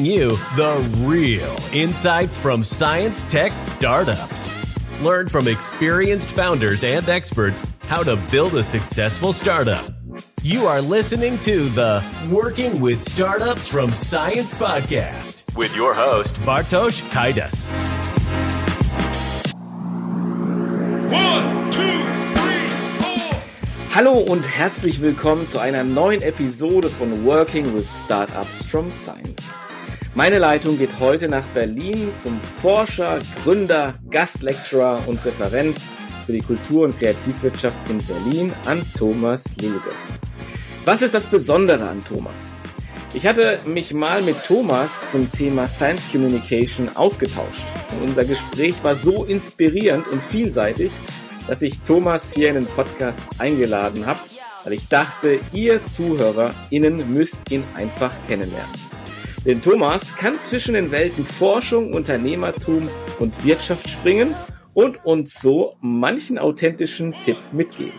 bring you the real insights from science tech startups. Learn from experienced founders and experts how to build a successful startup. You are listening to the Working with Startups from Science podcast with your host, Bartosz Kaidas. One, two, three, four. Hallo und herzlich willkommen zu einer neuen Episode von Working with Startups from Science. Meine Leitung geht heute nach Berlin zum Forscher, Gründer, Gastlecturer und Referent für die Kultur- und Kreativwirtschaft in Berlin an Thomas Lillegott. Was ist das Besondere an Thomas? Ich hatte mich mal mit Thomas zum Thema Science Communication ausgetauscht. Und unser Gespräch war so inspirierend und vielseitig, dass ich Thomas hier in den Podcast eingeladen habe, weil ich dachte, ihr ZuhörerInnen müsst ihn einfach kennenlernen. Denn Thomas kann zwischen den Welten Forschung, Unternehmertum und Wirtschaft springen und uns so manchen authentischen Tipp mitgeben.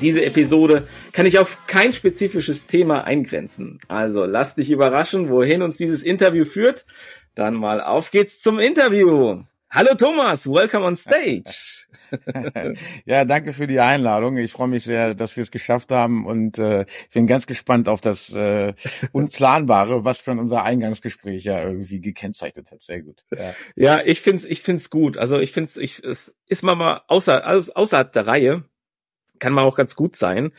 Diese Episode kann ich auf kein spezifisches Thema eingrenzen. Also lass dich überraschen, wohin uns dieses Interview führt. Dann mal auf geht's zum Interview. Hallo Thomas, welcome on stage. ja, danke für die Einladung. Ich freue mich sehr, dass wir es geschafft haben und äh, ich bin ganz gespannt auf das äh, Unplanbare, was schon unser Eingangsgespräch ja irgendwie gekennzeichnet hat. Sehr gut. Ja, ja ich find's, ich find's gut. Also ich find's, ich, es ist mal mal außer, außerhalb der Reihe kann mal auch ganz gut sein.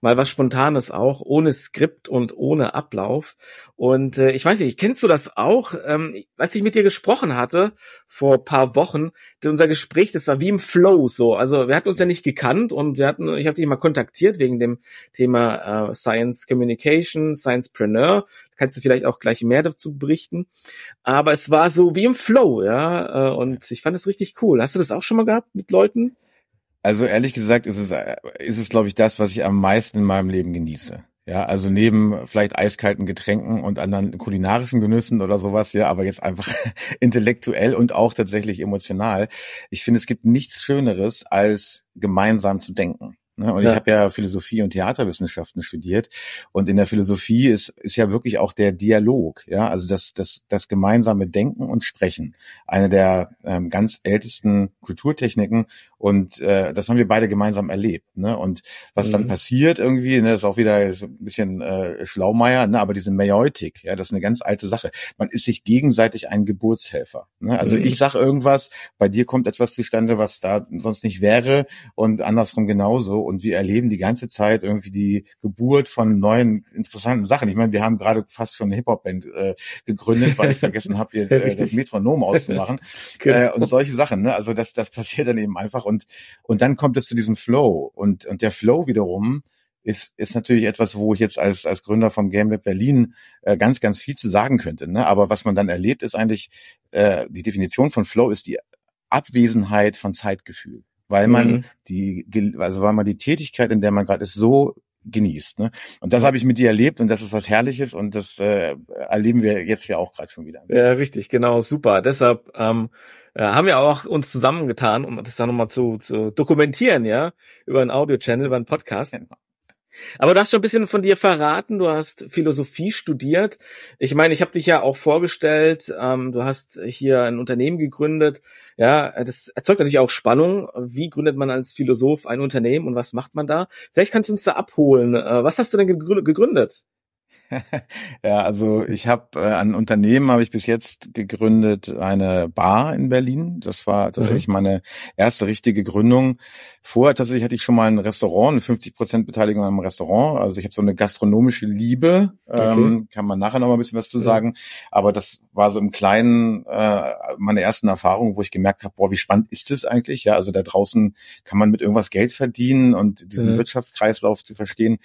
Mal was Spontanes auch, ohne Skript und ohne Ablauf. Und äh, ich weiß nicht, kennst du das auch? Ähm, als ich mit dir gesprochen hatte vor paar Wochen, unser Gespräch, das war wie im Flow so. Also wir hatten uns ja nicht gekannt und wir hatten, ich habe dich mal kontaktiert wegen dem Thema äh, Science Communication, Sciencepreneur. Da kannst du vielleicht auch gleich mehr dazu berichten. Aber es war so wie im Flow, ja. Äh, und ich fand es richtig cool. Hast du das auch schon mal gehabt mit Leuten? Also ehrlich gesagt ist es, ist es, glaube ich, das, was ich am meisten in meinem Leben genieße. Ja, also neben vielleicht eiskalten Getränken und anderen kulinarischen Genüssen oder sowas, ja, aber jetzt einfach intellektuell und auch tatsächlich emotional. Ich finde, es gibt nichts Schöneres, als gemeinsam zu denken. Ne? Und ja. ich habe ja Philosophie und Theaterwissenschaften studiert. Und in der Philosophie ist, ist ja wirklich auch der Dialog, ja, also das, das, das gemeinsame Denken und Sprechen. Eine der ähm, ganz ältesten Kulturtechniken. Und äh, das haben wir beide gemeinsam erlebt. Ne? Und was mhm. dann passiert irgendwie, ne, ist auch wieder ist ein bisschen äh, Schlaumeier, ne? aber diese Meutik, ja, das ist eine ganz alte Sache. Man ist sich gegenseitig ein Geburtshelfer. Ne? Also mhm. ich sag irgendwas, bei dir kommt etwas zustande, was da sonst nicht wäre und andersrum genauso und wir erleben die ganze Zeit irgendwie die Geburt von neuen interessanten Sachen. Ich meine, wir haben gerade fast schon eine Hip-Hop-Band äh, gegründet, weil ich vergessen habe, hier äh, das Metronom auszumachen genau. äh, und solche Sachen. Ne? Also das, das passiert dann eben einfach und und dann kommt es zu diesem Flow und und der Flow wiederum ist, ist natürlich etwas, wo ich jetzt als, als Gründer vom Game Lab Berlin äh, ganz, ganz viel zu sagen könnte. Ne? Aber was man dann erlebt, ist eigentlich, äh, die Definition von Flow ist die Abwesenheit von Zeitgefühl weil man mhm. die, also weil man die Tätigkeit, in der man gerade ist, so genießt. Ne? Und das habe ich mit dir erlebt und das ist was Herrliches und das äh, erleben wir jetzt ja auch gerade schon wieder. Ja, richtig, genau, super. Deshalb ähm, äh, haben wir auch uns zusammengetan, um das dann nochmal zu, zu dokumentieren, ja, über einen Audio-Channel, über einen Podcast. Genau. Aber du hast schon ein bisschen von dir verraten, du hast Philosophie studiert. Ich meine, ich habe dich ja auch vorgestellt, ähm, du hast hier ein Unternehmen gegründet. Ja, das erzeugt natürlich auch Spannung. Wie gründet man als Philosoph ein Unternehmen und was macht man da? Vielleicht kannst du uns da abholen. Äh, was hast du denn gegründet? ja, also ich habe äh, ein Unternehmen habe ich bis jetzt gegründet, eine Bar in Berlin. Das war tatsächlich mhm. meine erste richtige Gründung. Vorher tatsächlich hatte ich schon mal ein Restaurant, eine 50 Prozent Beteiligung am Restaurant. Also ich habe so eine gastronomische Liebe. Okay. Ähm, kann man nachher noch mal ein bisschen was zu sagen. Aber das war so im Kleinen äh, meine ersten Erfahrungen, wo ich gemerkt habe, boah, wie spannend ist das eigentlich? Ja, also da draußen kann man mit irgendwas Geld verdienen und diesen mhm. Wirtschaftskreislauf zu verstehen.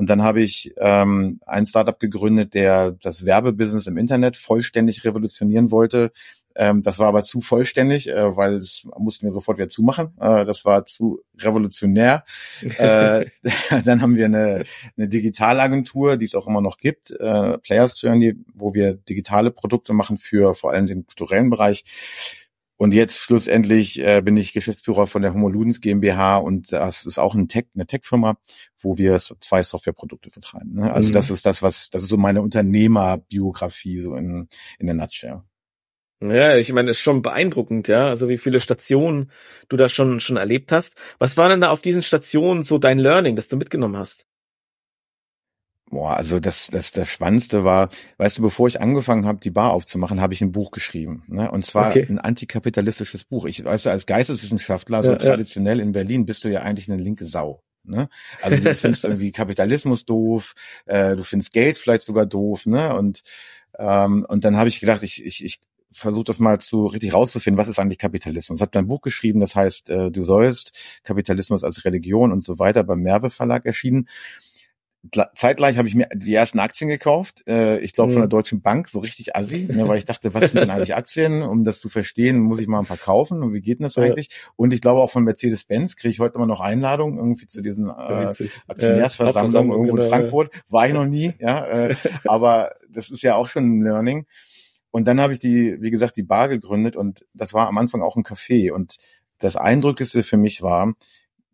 Und dann habe ich ähm, ein Startup gegründet, der das Werbebusiness im Internet vollständig revolutionieren wollte. Ähm, das war aber zu vollständig, äh, weil das mussten wir sofort wieder zumachen. Äh, das war zu revolutionär. äh, dann haben wir eine, eine Digitalagentur, die es auch immer noch gibt, äh, Players Journey, wo wir digitale Produkte machen für vor allem den kulturellen Bereich. Und jetzt schlussendlich äh, bin ich Geschäftsführer von der Homoludens GmbH und das ist auch ein Tech, eine Tech-Firma, wo wir zwei Softwareprodukte vertreiben. Ne? Also mhm. das ist das, was, das ist so meine Unternehmerbiografie so in, in der Nutshell. Ja, ich meine, ist schon beeindruckend, ja. Also wie viele Stationen du da schon schon erlebt hast. Was war denn da auf diesen Stationen so dein Learning, das du mitgenommen hast? Boah, also das, das, das Spannendste war, weißt du, bevor ich angefangen habe, die Bar aufzumachen, habe ich ein Buch geschrieben. Ne? Und zwar okay. ein antikapitalistisches Buch. Ich, weißt du, als Geisteswissenschaftler, so ja, traditionell ja. in Berlin, bist du ja eigentlich eine linke Sau. Ne? Also du findest irgendwie Kapitalismus doof, äh, du findest Geld vielleicht sogar doof, ne? Und ähm, und dann habe ich gedacht, ich, ich, ich versuche das mal zu richtig rauszufinden, was ist eigentlich Kapitalismus. Ich habe ein Buch geschrieben, das heißt, äh, du sollst Kapitalismus als Religion und so weiter beim Merve Verlag erschienen zeitgleich habe ich mir die ersten Aktien gekauft, äh, ich glaube mhm. von der Deutschen Bank, so richtig assi, ne, weil ich dachte, was sind denn eigentlich Aktien? Um das zu verstehen, muss ich mal ein paar kaufen und wie geht denn das ja. eigentlich? Und ich glaube auch von Mercedes-Benz kriege ich heute immer noch Einladungen irgendwie zu diesen äh, Aktionärsversammlungen irgendwo genau, in Frankfurt. War ich noch nie, ja, äh, aber das ist ja auch schon ein Learning. Und dann habe ich die, wie gesagt, die Bar gegründet und das war am Anfang auch ein Café und das Eindrücklichste für mich war,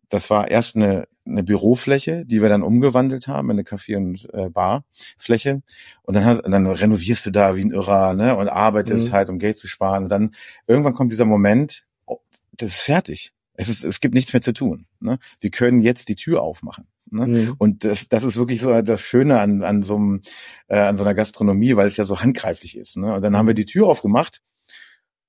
das war erst eine, eine Bürofläche, die wir dann umgewandelt haben in eine Café- und äh, Barfläche. Und dann, hat, dann renovierst du da wie ein Irrer ne, und arbeitest mhm. halt, um Geld zu sparen. Und dann irgendwann kommt dieser Moment, oh, das ist fertig. Es, ist, es gibt nichts mehr zu tun. Ne? Wir können jetzt die Tür aufmachen. Ne? Mhm. Und das, das ist wirklich so das Schöne an, an, so einem, äh, an so einer Gastronomie, weil es ja so handgreiflich ist. Ne? Und dann haben wir die Tür aufgemacht,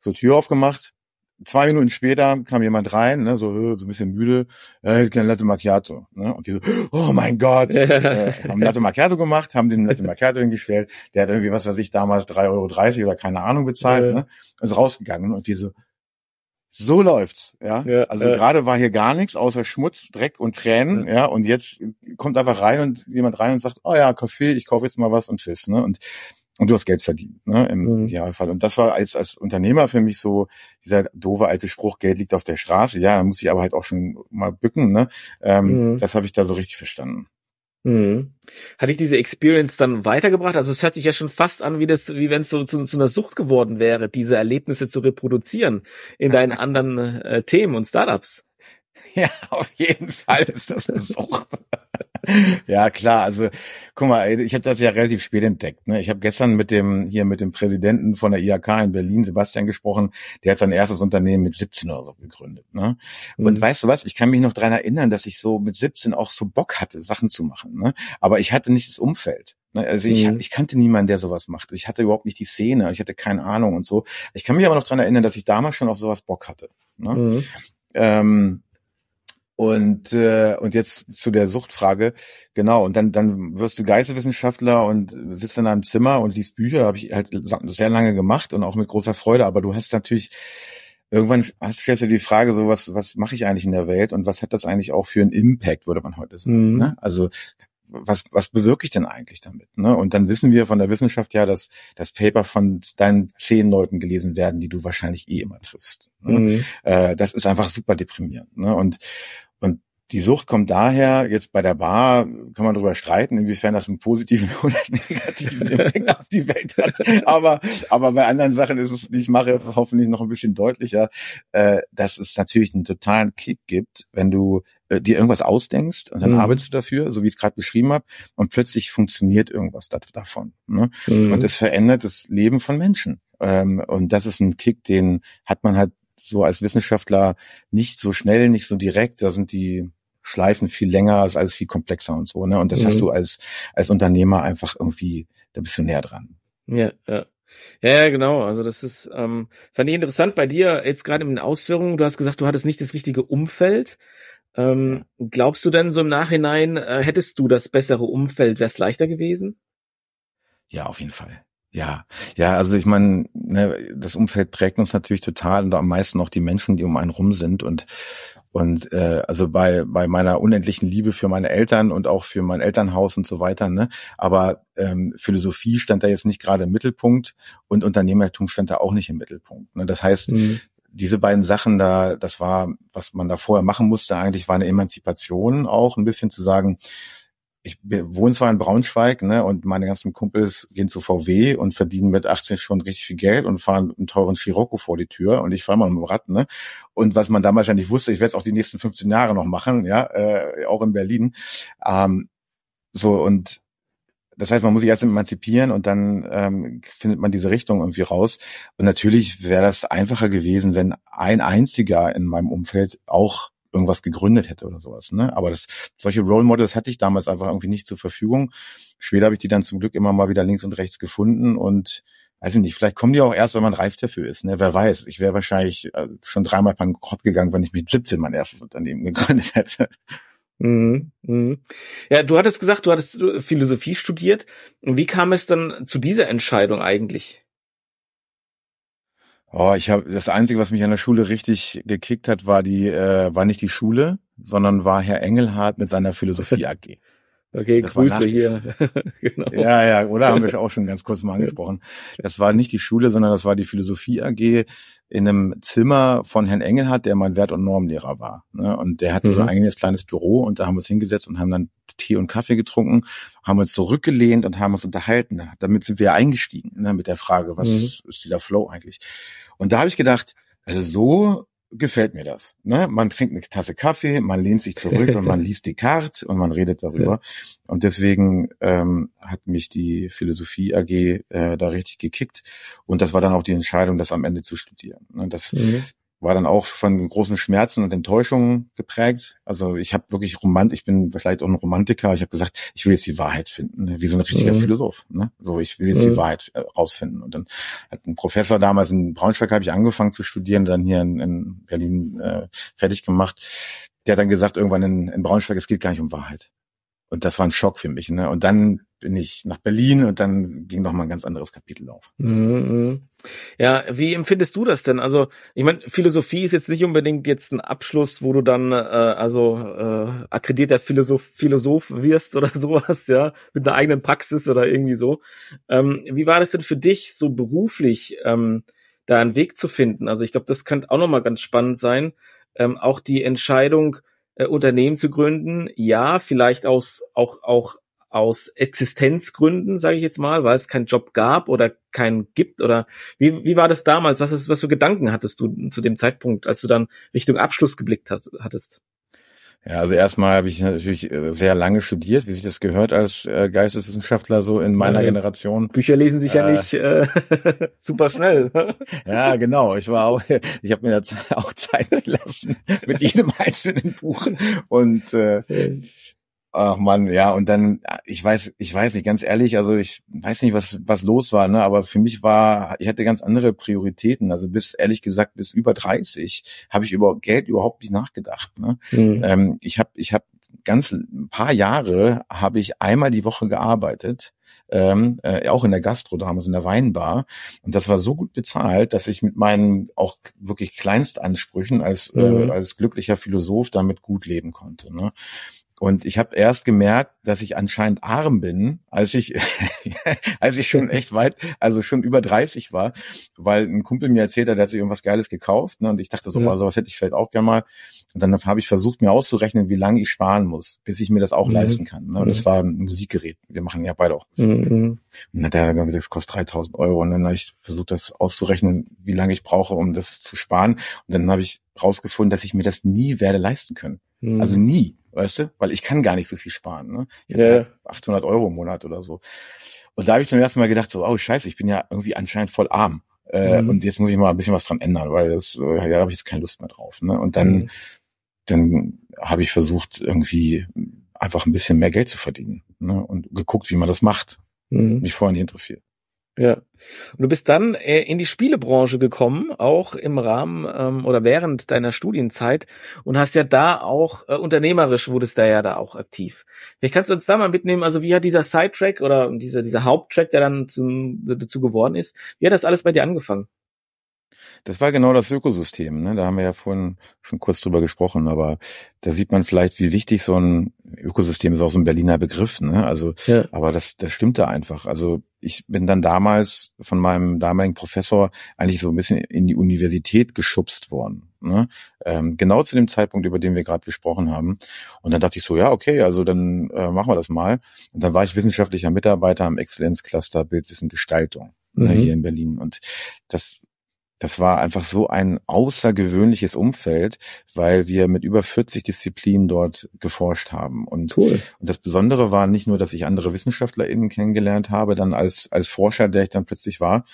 so Tür aufgemacht, zwei Minuten später kam jemand rein, ne, so, so ein bisschen müde, äh, kein Latte Macchiato. Ne? Und die so, oh mein Gott, äh, haben Latte Macchiato gemacht, haben den Latte Macchiato hingestellt, der hat irgendwie, was weiß ich, damals drei Euro dreißig oder keine Ahnung bezahlt, ja. ne? Ist rausgegangen und wir so, so läuft's, ja. ja also äh, gerade war hier gar nichts außer Schmutz, Dreck und Tränen, ja. ja. Und jetzt kommt einfach rein und jemand rein und sagt, oh ja, Kaffee, ich kaufe jetzt mal was und tschüss, ne. Und und du hast Geld verdient, ne, im mhm. Idealfall. Und das war als, als Unternehmer für mich so dieser doofe alte Spruch, Geld liegt auf der Straße. Ja, da muss ich aber halt auch schon mal bücken, ne. Ähm, mhm. Das habe ich da so richtig verstanden. Mhm. Hat dich diese Experience dann weitergebracht? Also es hört sich ja schon fast an, wie das, wie wenn es so zu, zu, einer Sucht geworden wäre, diese Erlebnisse zu reproduzieren in deinen anderen äh, Themen und Startups. Ja, auf jeden Fall ist das eine Sucht. ja, klar. Also, guck mal, ich habe das ja relativ spät entdeckt. Ne? Ich habe gestern mit dem hier mit dem Präsidenten von der IHK in Berlin, Sebastian, gesprochen. Der hat sein erstes Unternehmen mit 17 oder so gegründet. Ne? Und mhm. weißt du was? Ich kann mich noch dran erinnern, dass ich so mit 17 auch so Bock hatte, Sachen zu machen. Ne? Aber ich hatte nicht das Umfeld. Ne? Also ich, mhm. ich kannte niemanden, der sowas macht. Ich hatte überhaupt nicht die Szene. Ich hatte keine Ahnung und so. Ich kann mich aber noch dran erinnern, dass ich damals schon auf sowas Bock hatte. Ne? Mhm. Ähm, und, äh, und jetzt zu der Suchtfrage, genau, und dann, dann wirst du Geisteswissenschaftler und sitzt in einem Zimmer und liest Bücher, habe ich halt sehr lange gemacht und auch mit großer Freude, aber du hast natürlich, irgendwann hast, stellst du die Frage, so was, was mache ich eigentlich in der Welt und was hat das eigentlich auch für einen Impact, würde man heute sagen. Mhm. Ne? Also was, was bewirke ich denn eigentlich damit? Ne? Und dann wissen wir von der Wissenschaft ja, dass das Paper von deinen zehn Leuten gelesen werden, die du wahrscheinlich eh immer triffst. Ne? Mhm. Äh, das ist einfach super deprimierend. Ne? Und und die Sucht kommt daher, jetzt bei der Bar kann man darüber streiten, inwiefern das einen positiven oder negativen Impact auf die Welt hat. Aber, aber bei anderen Sachen ist es, ich mache, hoffentlich noch ein bisschen deutlicher, äh, dass es natürlich einen totalen Kick gibt, wenn du äh, dir irgendwas ausdenkst und dann mhm. arbeitest du dafür, so wie ich es gerade beschrieben habe, und plötzlich funktioniert irgendwas davon. Ne? Mhm. Und es verändert das Leben von Menschen. Ähm, und das ist ein Kick, den hat man halt so als Wissenschaftler nicht so schnell, nicht so direkt. Da sind die Schleifen viel länger, ist alles viel komplexer und so. Ne? Und das mhm. hast du als als Unternehmer einfach irgendwie, da bist du näher dran. Ja, ja. Ja, genau. Also das ist, ähm, fand ich interessant bei dir jetzt gerade in den Ausführungen. Du hast gesagt, du hattest nicht das richtige Umfeld. Ähm, glaubst du denn so im Nachhinein, äh, hättest du das bessere Umfeld, wäre es leichter gewesen? Ja, auf jeden Fall. Ja, ja, also ich meine, ne, das Umfeld prägt uns natürlich total und am meisten auch die Menschen, die um einen rum sind und und äh, also bei bei meiner unendlichen Liebe für meine Eltern und auch für mein Elternhaus und so weiter, ne? Aber ähm, Philosophie stand da jetzt nicht gerade im Mittelpunkt und Unternehmertum stand da auch nicht im Mittelpunkt. Ne? Das heißt, mhm. diese beiden Sachen da, das war, was man da vorher machen musste, eigentlich war eine Emanzipation auch ein bisschen zu sagen, ich wohne zwar in Braunschweig, ne, und meine ganzen Kumpels gehen zu VW und verdienen mit 18 schon richtig viel Geld und fahren einen teuren Scirocco vor die Tür und ich fahre mal mit dem Rad, ne. Und was man damals ja nicht wusste, ich werde es auch die nächsten 15 Jahre noch machen, ja, äh, auch in Berlin. Ähm, so und das heißt, man muss sich erst emanzipieren und dann ähm, findet man diese Richtung irgendwie raus. Und natürlich wäre das einfacher gewesen, wenn ein einziger in meinem Umfeld auch irgendwas gegründet hätte oder sowas. Ne? Aber das, solche Role Models hatte ich damals einfach irgendwie nicht zur Verfügung. Später habe ich die dann zum Glück immer mal wieder links und rechts gefunden und weiß ich nicht, vielleicht kommen die auch erst, wenn man reif dafür ist. Ne? Wer weiß, ich wäre wahrscheinlich äh, schon dreimal bankrott gegangen, wenn ich mit 17 mein erstes Unternehmen gegründet hätte. Mhm, mhm. Ja, du hattest gesagt, du hattest Philosophie studiert. Wie kam es dann zu dieser Entscheidung eigentlich? Oh, ich habe das Einzige, was mich an der Schule richtig gekickt hat, war die, äh, war nicht die Schule, sondern war Herr Engelhardt mit seiner Philosophie AG. Okay, das Grüße hier. genau. Ja, ja, oder haben wir auch schon ganz kurz mal angesprochen. Das war nicht die Schule, sondern das war die Philosophie AG in einem Zimmer von Herrn Engelhardt, der mein Wert- und Normlehrer war. Ne? Und der hatte mhm. so ein eigenes kleines Büro und da haben wir uns hingesetzt und haben dann Tee und Kaffee getrunken, haben uns zurückgelehnt und haben uns unterhalten. Damit sind wir eingestiegen ne? mit der Frage, was mhm. ist dieser Flow eigentlich? Und da habe ich gedacht, also so gefällt mir das. Ne? Man trinkt eine Tasse Kaffee, man lehnt sich zurück und man liest die Karte und man redet darüber. Ja. Und deswegen ähm, hat mich die Philosophie AG äh, da richtig gekickt. Und das war dann auch die Entscheidung, das am Ende zu studieren. Ne? Das mhm war dann auch von großen Schmerzen und Enttäuschungen geprägt. Also ich habe wirklich romant, ich bin vielleicht auch ein Romantiker. Ich habe gesagt, ich will jetzt die Wahrheit finden, ne? wie so ein richtiger mhm. Philosoph. Ne? So, ich will jetzt mhm. die Wahrheit äh, rausfinden. Und dann hat ein Professor damals in Braunschweig habe ich angefangen zu studieren, dann hier in, in Berlin äh, fertig gemacht. Der hat dann gesagt, irgendwann in, in Braunschweig, es geht gar nicht um Wahrheit. Und das war ein Schock für mich. Ne? Und dann bin ich nach Berlin und dann ging noch mal ein ganz anderes Kapitel auf. Mhm. Ja, wie empfindest du das denn? Also, ich meine, Philosophie ist jetzt nicht unbedingt jetzt ein Abschluss, wo du dann äh, also äh, akkreditierter Philosoph, Philosoph wirst oder sowas, ja, mit einer eigenen Praxis oder irgendwie so. Ähm, wie war das denn für dich, so beruflich ähm, da einen Weg zu finden? Also, ich glaube, das könnte auch noch mal ganz spannend sein. Ähm, auch die Entscheidung, äh, Unternehmen zu gründen, ja, vielleicht aus, auch, auch aus Existenzgründen, sage ich jetzt mal, weil es keinen Job gab oder keinen gibt? Oder wie, wie war das damals? Was, ist, was für Gedanken hattest du zu dem Zeitpunkt, als du dann Richtung Abschluss geblickt hast, hattest? Ja, also erstmal habe ich natürlich äh, sehr lange studiert, wie sich das gehört als äh, Geisteswissenschaftler so in meiner ja, Generation. Bücher lesen sich äh, ja nicht äh, super schnell. ja, genau. Ich war auch, ich habe mir da auch Zeit gelassen mit jedem einzelnen Buch und äh, Ach man, ja, und dann, ich weiß, ich weiß nicht, ganz ehrlich, also ich weiß nicht, was, was los war, ne, aber für mich war, ich hatte ganz andere Prioritäten. Also bis, ehrlich gesagt, bis über 30 habe ich über Geld überhaupt nicht nachgedacht. Ne? Mhm. Ähm, ich habe, ich habe ganz ein paar Jahre habe ich einmal die Woche gearbeitet. Ähm, äh, auch in der Gastro damals in der Weinbar und das war so gut bezahlt, dass ich mit meinen auch wirklich Kleinstansprüchen als mhm. äh, als glücklicher Philosoph damit gut leben konnte. Ne? Und ich habe erst gemerkt, dass ich anscheinend arm bin, als ich, als ich schon echt weit, also schon über 30 war, weil ein Kumpel mir erzählt hat, der hat sich irgendwas Geiles gekauft, ne, und ich dachte so, ja. oh, sowas hätte ich vielleicht auch gerne mal. Und dann habe ich versucht, mir auszurechnen, wie lange ich sparen muss, bis ich mir das auch mhm. leisten kann. Ne? Und mhm. das war ein Musikgerät. Wir machen ja beide auch. Mhm. Und dann hat er gesagt, das kostet 3000 Euro. Und dann habe ich versucht, das auszurechnen, wie lange ich brauche, um das zu sparen. Und dann habe ich rausgefunden, dass ich mir das nie werde leisten können. Mhm. Also nie weißt du? Weil ich kann gar nicht so viel sparen. Ne? Ich hätte ja. halt 800 Euro im Monat oder so. Und da habe ich zum ersten Mal gedacht, so, oh scheiße, ich bin ja irgendwie anscheinend voll arm. Äh, mhm. Und jetzt muss ich mal ein bisschen was dran ändern, weil das, äh, ja, da habe ich jetzt keine Lust mehr drauf. Ne? Und dann, mhm. dann habe ich versucht, irgendwie einfach ein bisschen mehr Geld zu verdienen. Ne? Und geguckt, wie man das macht. Mhm. Mich vorher nicht interessiert. Ja. Und du bist dann äh, in die Spielebranche gekommen, auch im Rahmen ähm, oder während deiner Studienzeit und hast ja da auch äh, unternehmerisch wurdest da ja da auch aktiv. Vielleicht kannst du uns da mal mitnehmen, also wie hat dieser Sidetrack oder dieser dieser Haupttrack, der dann zum, dazu geworden ist, wie hat das alles bei dir angefangen? Das war genau das Ökosystem. Ne? Da haben wir ja vorhin schon kurz drüber gesprochen, aber da sieht man vielleicht, wie wichtig so ein Ökosystem ist, auch so ein Berliner Begriff. Ne? Also, ja. aber das, das stimmte einfach. Also ich bin dann damals von meinem damaligen Professor eigentlich so ein bisschen in die Universität geschubst worden. Ne? Ähm, genau zu dem Zeitpunkt, über den wir gerade gesprochen haben. Und dann dachte ich so, ja, okay, also dann äh, machen wir das mal. Und dann war ich wissenschaftlicher Mitarbeiter am Exzellenzcluster Bildwissen Gestaltung ne, Mhm. hier in Berlin. Und das das war einfach so ein außergewöhnliches Umfeld, weil wir mit über 40 Disziplinen dort geforscht haben. Und Cool. und das Besondere war nicht nur, dass ich andere WissenschaftlerInnen kennengelernt habe, dann als, als Forscher, der ich dann plötzlich war,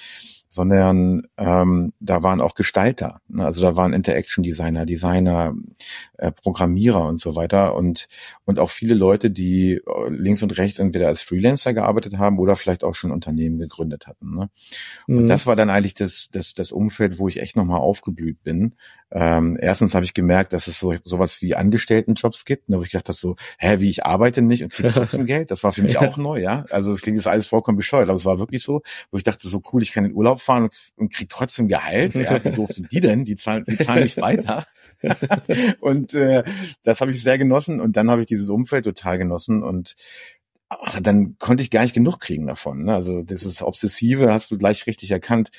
sondern ähm, da waren auch Gestalter. Ne? Also da waren Interaction Designer, Designer, äh, Programmierer und so weiter und und auch viele Leute, die äh, links und rechts entweder als Freelancer gearbeitet haben oder vielleicht auch schon Unternehmen gegründet hatten. Ne? Und Mhm. das war dann eigentlich das, das, das Umfeld, wo ich echt nochmal aufgeblüht bin. Ähm, erstens habe ich gemerkt, dass es so sowas wie Angestelltenjobs gibt, ne, wo ich dachte so, hä, wie ich arbeite nicht und kriege trotzdem Geld. Das war für mich auch neu, ja. Also es klingt jetzt alles vollkommen bescheuert, aber es war wirklich so, wo ich dachte so cool, ich kann in Urlaub fahren und, und krieg trotzdem Gehalt. Ja, wie doof sind die denn? Die zahlen, die zahlen nicht weiter. und äh, das habe ich sehr genossen und dann habe ich dieses Umfeld total genossen und ach, dann konnte ich gar nicht genug kriegen davon. Ne? Also dieses Obsessive hast du gleich richtig erkannt.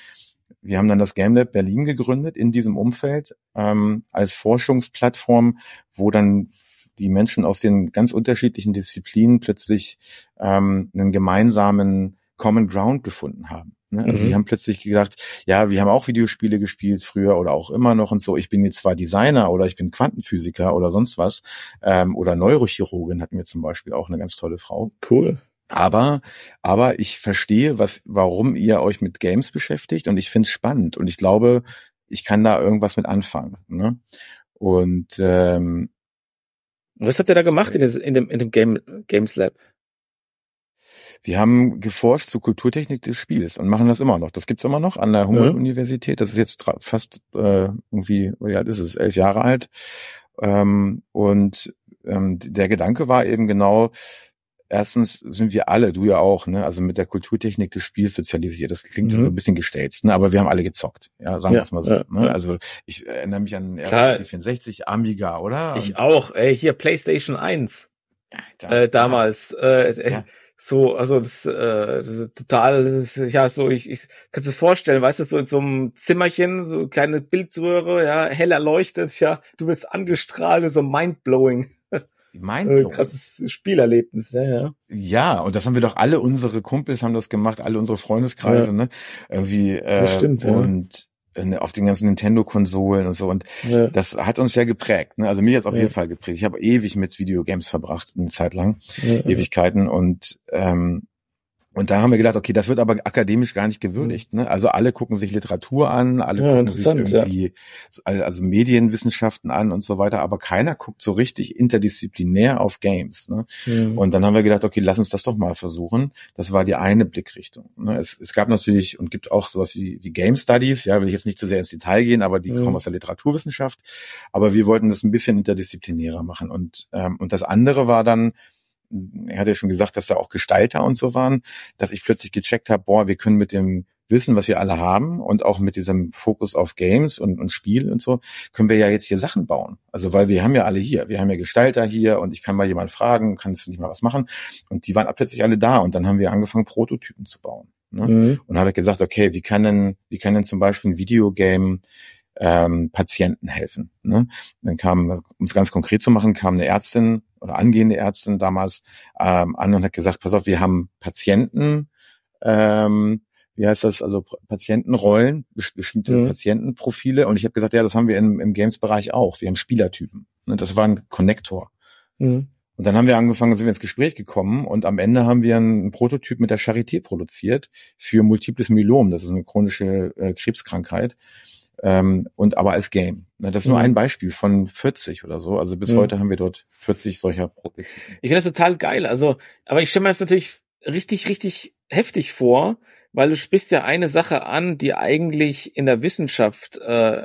Wir haben dann das Game Lab Berlin gegründet in diesem Umfeld ähm, als Forschungsplattform, wo dann die Menschen aus den ganz unterschiedlichen Disziplinen plötzlich ähm, einen gemeinsamen Common Ground gefunden haben. Ne? Also Mhm. sie haben plötzlich gesagt, ja, wir haben auch Videospiele gespielt früher oder auch immer noch und so. Ich bin jetzt zwar Designer oder ich bin Quantenphysiker oder sonst was ähm, oder Neurochirurgin hatten wir zum Beispiel auch eine ganz tolle Frau. Cool. Aber, aber ich verstehe, was, warum ihr euch mit Games beschäftigt und ich finde es spannend und ich glaube, ich kann da irgendwas mit anfangen. Ne? Und ähm, Was habt ihr da gemacht in, des, in dem, in dem Game, Games Lab? Wir haben geforscht zur Kulturtechnik des Spiels und machen das immer noch. Das gibt's immer noch an der Humboldt-Universität. Das ist jetzt fast äh, irgendwie, ja, das ist elf Jahre alt. Ähm, und ähm, der Gedanke war eben genau, erstens sind wir alle, du ja auch, ne, also mit der Kulturtechnik des Spiels sozialisiert. Das klingt Mhm. so ein bisschen gestelzt, ne, aber wir haben alle gezockt. Ja, sagen wir Ja, es mal so. ja, ne? ja. Also ich erinnere mich an Klar. RC64, Amiga, oder? Ich Und- auch. Ey, hier PlayStation 1 da- äh, damals. Äh, Ja. So, also das, äh, das ist total, das ist, ja, so, ich, ich kannst du dir vorstellen, weißt du, so in so einem Zimmerchen, so kleine Bildröhre, ja, hell erleuchtet, ja, du wirst angestrahlt, so mindblowing. Mein Äh, krasses Spielerlebnis, ja, ja. Ja, und das haben wir doch alle unsere Kumpels haben das gemacht, alle unsere Freundeskreise, Ja. ne? Irgendwie äh, Das stimmt, ja. und auf den ganzen Nintendo-Konsolen und so. Und ja. das hat uns ja geprägt. Ne? Also mich hat's auf Ja. jeden Fall geprägt. Ich habe ewig mit Videogames verbracht, eine Zeit lang, ja. Ewigkeiten. Und ähm, und da haben wir gedacht, okay, das wird aber akademisch gar nicht gewürdigt. Ne? Also alle gucken sich Literatur an, alle Ja, gucken sich interessant, ja. irgendwie also Medienwissenschaften an und so weiter, aber keiner guckt so richtig interdisziplinär auf Games. Ne? Mhm. Und dann haben wir gedacht, okay, lass uns das doch mal versuchen. Das war die eine Blickrichtung. ne? Es, es gab natürlich und gibt auch sowas wie, wie Game Studies, ja, will ich jetzt nicht zu sehr ins Detail gehen, aber die Mhm. kommen aus der Literaturwissenschaft. Aber wir wollten das ein bisschen interdisziplinärer machen. Und, ähm, und das andere war dann, er hat ja schon gesagt, dass da auch Gestalter und so waren, dass ich plötzlich gecheckt habe, boah, wir können mit dem Wissen, was wir alle haben und auch mit diesem Fokus auf Games und, und Spiel und so, können wir ja jetzt hier Sachen bauen. Also weil wir haben ja alle hier, wir haben ja Gestalter hier und ich kann mal jemanden fragen, kannst du nicht mal was machen? Und die waren plötzlich alle da und dann haben wir angefangen, Prototypen zu bauen. Ne? Mhm. Und habe ich gesagt, okay, wie kann denn, wie kann denn zum Beispiel ein Videogame ähm, Patienten helfen? Ne? Dann kam, um es ganz konkret zu machen, kam eine Ärztin oder angehende Ärztin damals ähm, an und hat gesagt, pass auf, wir haben Patienten, ähm, wie heißt das, also Patientenrollen, bes- bestimmte Mhm. Patientenprofile. Und ich habe gesagt, ja, das haben wir im, im Games-Bereich auch. Wir haben Spielertypen. Ne? Das war ein Connector. Mhm. Und dann haben wir angefangen, sind wir ins Gespräch gekommen und am Ende haben wir einen Prototyp mit der Charité produziert für Multiples Myelom. Das ist eine chronische äh, Krebskrankheit. Ähm, und aber als Game. Ne, Das ist nur Mhm. ein Beispiel von 40 oder so. Also bis Mhm. heute haben wir dort 40 solcher Prototypen. Ich finde das total geil. Also, aber ich stelle mir das natürlich richtig, richtig heftig vor, weil du sprichst ja eine Sache an, die eigentlich in der Wissenschaft äh,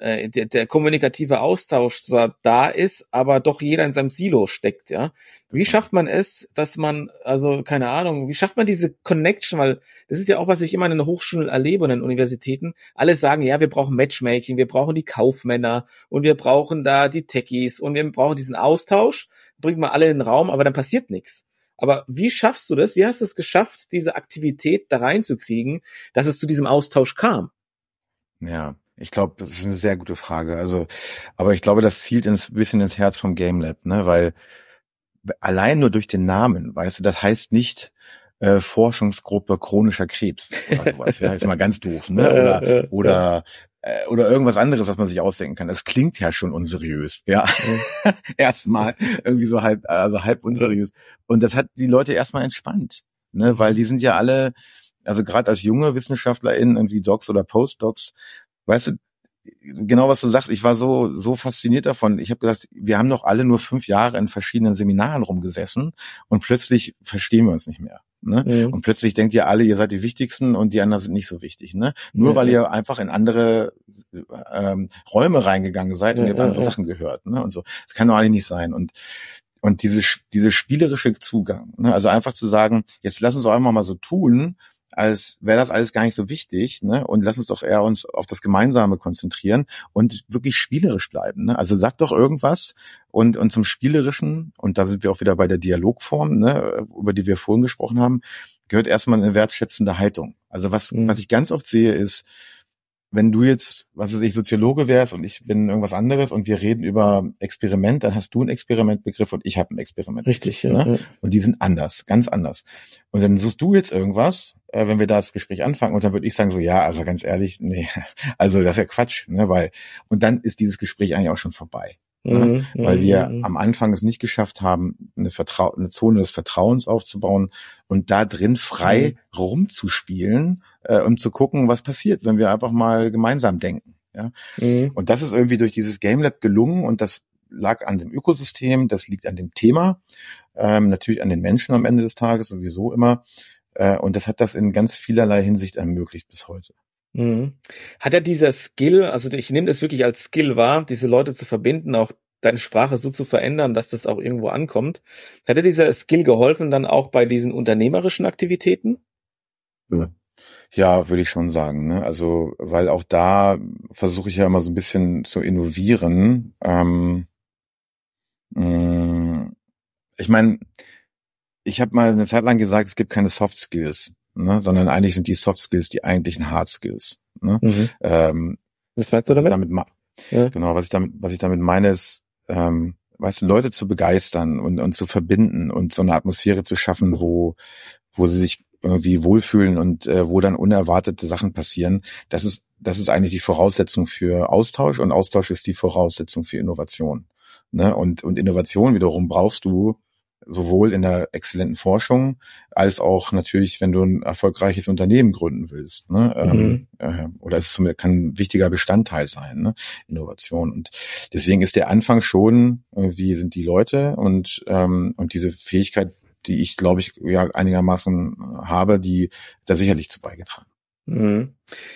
äh, der, der kommunikative Austausch zwar da ist, aber doch jeder in seinem Silo steckt, ja. Wie schafft man es, dass man, also keine Ahnung, wie schafft man diese Connection, weil das ist ja auch, was ich immer in den Hochschulen erlebe und in den Universitäten. Alle sagen, ja, wir brauchen Matchmaking, wir brauchen die Kaufmänner und wir brauchen da die Techies und wir brauchen diesen Austausch, bringt man alle in den Raum, aber dann passiert nichts. Aber wie schaffst du das? Wie hast du es geschafft, diese Aktivität da reinzukriegen, dass es zu diesem Austausch kam? Ja, Ich glaube, das ist eine sehr gute Frage. Also, aber ich glaube, das zielt ins bisschen ins Herz vom Game Lab, ne, weil allein nur durch den Namen, weißt du, das heißt nicht äh, Forschungsgruppe chronischer Krebs oder sowas. ja, ist mal ganz doof, ne? Oder oder äh, oder irgendwas anderes, was man sich ausdenken kann. Das klingt ja schon unseriös, ja. erstmal irgendwie so halb, also halb unseriös. Und das hat die Leute erstmal entspannt, ne, weil die sind ja alle, also gerade als junge WissenschaftlerInnen, irgendwie Docs oder Postdocs, weißt du, genau was du sagst, ich war so so fasziniert davon. Ich habe gesagt, wir haben doch alle nur fünf Jahre in verschiedenen Seminaren rumgesessen und plötzlich verstehen wir uns nicht mehr. Ne? Mhm. Und plötzlich denkt ihr alle, ihr seid die Wichtigsten und die anderen sind nicht so wichtig. Ne? Nur ja, weil ihr einfach in andere ähm, Räume reingegangen seid und ihr habt andere Sachen gehört. Ne? Und so. Das kann doch eigentlich nicht sein. Und und diese, diese spielerische Zugang, ne? also einfach zu sagen, jetzt lass uns doch einfach mal so tun, als wäre das alles gar nicht so wichtig, ne? Und lass uns doch eher uns auf das Gemeinsame konzentrieren und wirklich spielerisch bleiben. Ne? Also sag doch irgendwas und und zum Spielerischen und da sind wir auch wieder bei der Dialogform, ne? über die wir vorhin gesprochen haben, gehört erstmal eine wertschätzende Haltung. Also was mhm. was ich ganz oft sehe ist wenn du jetzt, was weiß ich, Soziologe wärst und ich bin irgendwas anderes und wir reden über Experiment, dann hast du einen Experimentbegriff und ich habe einen Experiment. Richtig, ja. Ne? Und die sind anders, ganz anders. Und dann suchst du jetzt irgendwas, äh, wenn wir da das Gespräch anfangen, und dann würde ich sagen so, ja, also ganz ehrlich, nee, also das ist ja Quatsch, ne, weil, und dann ist dieses Gespräch eigentlich auch schon vorbei. Ne? Mhm, weil wir mhm. am Anfang es nicht geschafft haben, eine, Vertrau eine Zone des Vertrauens aufzubauen und da drin frei mhm. rumzuspielen, äh, um zu gucken, was passiert, wenn wir einfach mal gemeinsam denken. Ja? Mhm. Und das ist irgendwie durch dieses Game Lab gelungen und das lag an dem Ökosystem, das liegt an dem Thema, ähm, natürlich an den Menschen am Ende des Tages sowieso immer. Äh, und das hat das in ganz vielerlei Hinsicht ermöglicht bis heute. Mhm. Hat er dieser Skill, also ich nehme das wirklich als Skill wahr, diese Leute zu verbinden, auch deine Sprache so zu verändern, dass das auch irgendwo ankommt. Hat er dieser Skill geholfen dann auch bei diesen unternehmerischen Aktivitäten? Ja, würde ich schon sagen. Ne? Also, weil auch da versuche ich ja immer so ein bisschen zu innovieren. Ähm, mm, ich meine, ich habe mal eine Zeit lang gesagt, es gibt keine Soft Skills ne? sondern eigentlich sind die Soft Skills die eigentlichen Hard Skills. Ne? Mhm. Ähm, was meinst du damit? damit ja. Genau, was ich damit, was ich damit meine, ist, ähm, weißt du, Leute zu begeistern und, und zu verbinden und so eine Atmosphäre zu schaffen, wo, wo sie sich irgendwie wohlfühlen und äh, wo dann unerwartete Sachen passieren. Das ist, das ist eigentlich die Voraussetzung für Austausch und Austausch ist die Voraussetzung für Innovation. Ne? Und, und Innovation wiederum brauchst du sowohl in der exzellenten Forschung als auch natürlich, wenn du ein erfolgreiches Unternehmen gründen willst. Ne? Ähm, mhm. äh, oder es kann ein wichtiger Bestandteil sein, ne? Innovation. Und deswegen ist der Anfang schon, wie sind die Leute und, ähm, und diese Fähigkeit, die ich, glaube ich, ja einigermaßen habe, die da sicherlich zu beigetragen. Mhm.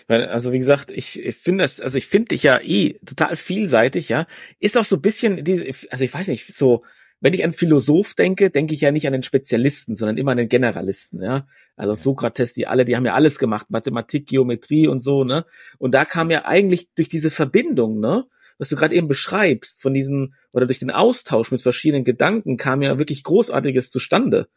Also wie gesagt, ich, ich finde das, also ich finde dich ja eh total vielseitig, ja. Ist auch so ein bisschen diese, also ich weiß nicht, so wenn ich an Philosoph denke, denke ich ja nicht an den Spezialisten, sondern immer an den Generalisten, ja. Also Sokrates, die alle, die haben ja alles gemacht, Mathematik, Geometrie und so, ne? Und da kam ja eigentlich durch diese Verbindung, ne? Was du gerade eben beschreibst, von diesen, oder durch den Austausch mit verschiedenen Gedanken kam ja wirklich Großartiges zustande.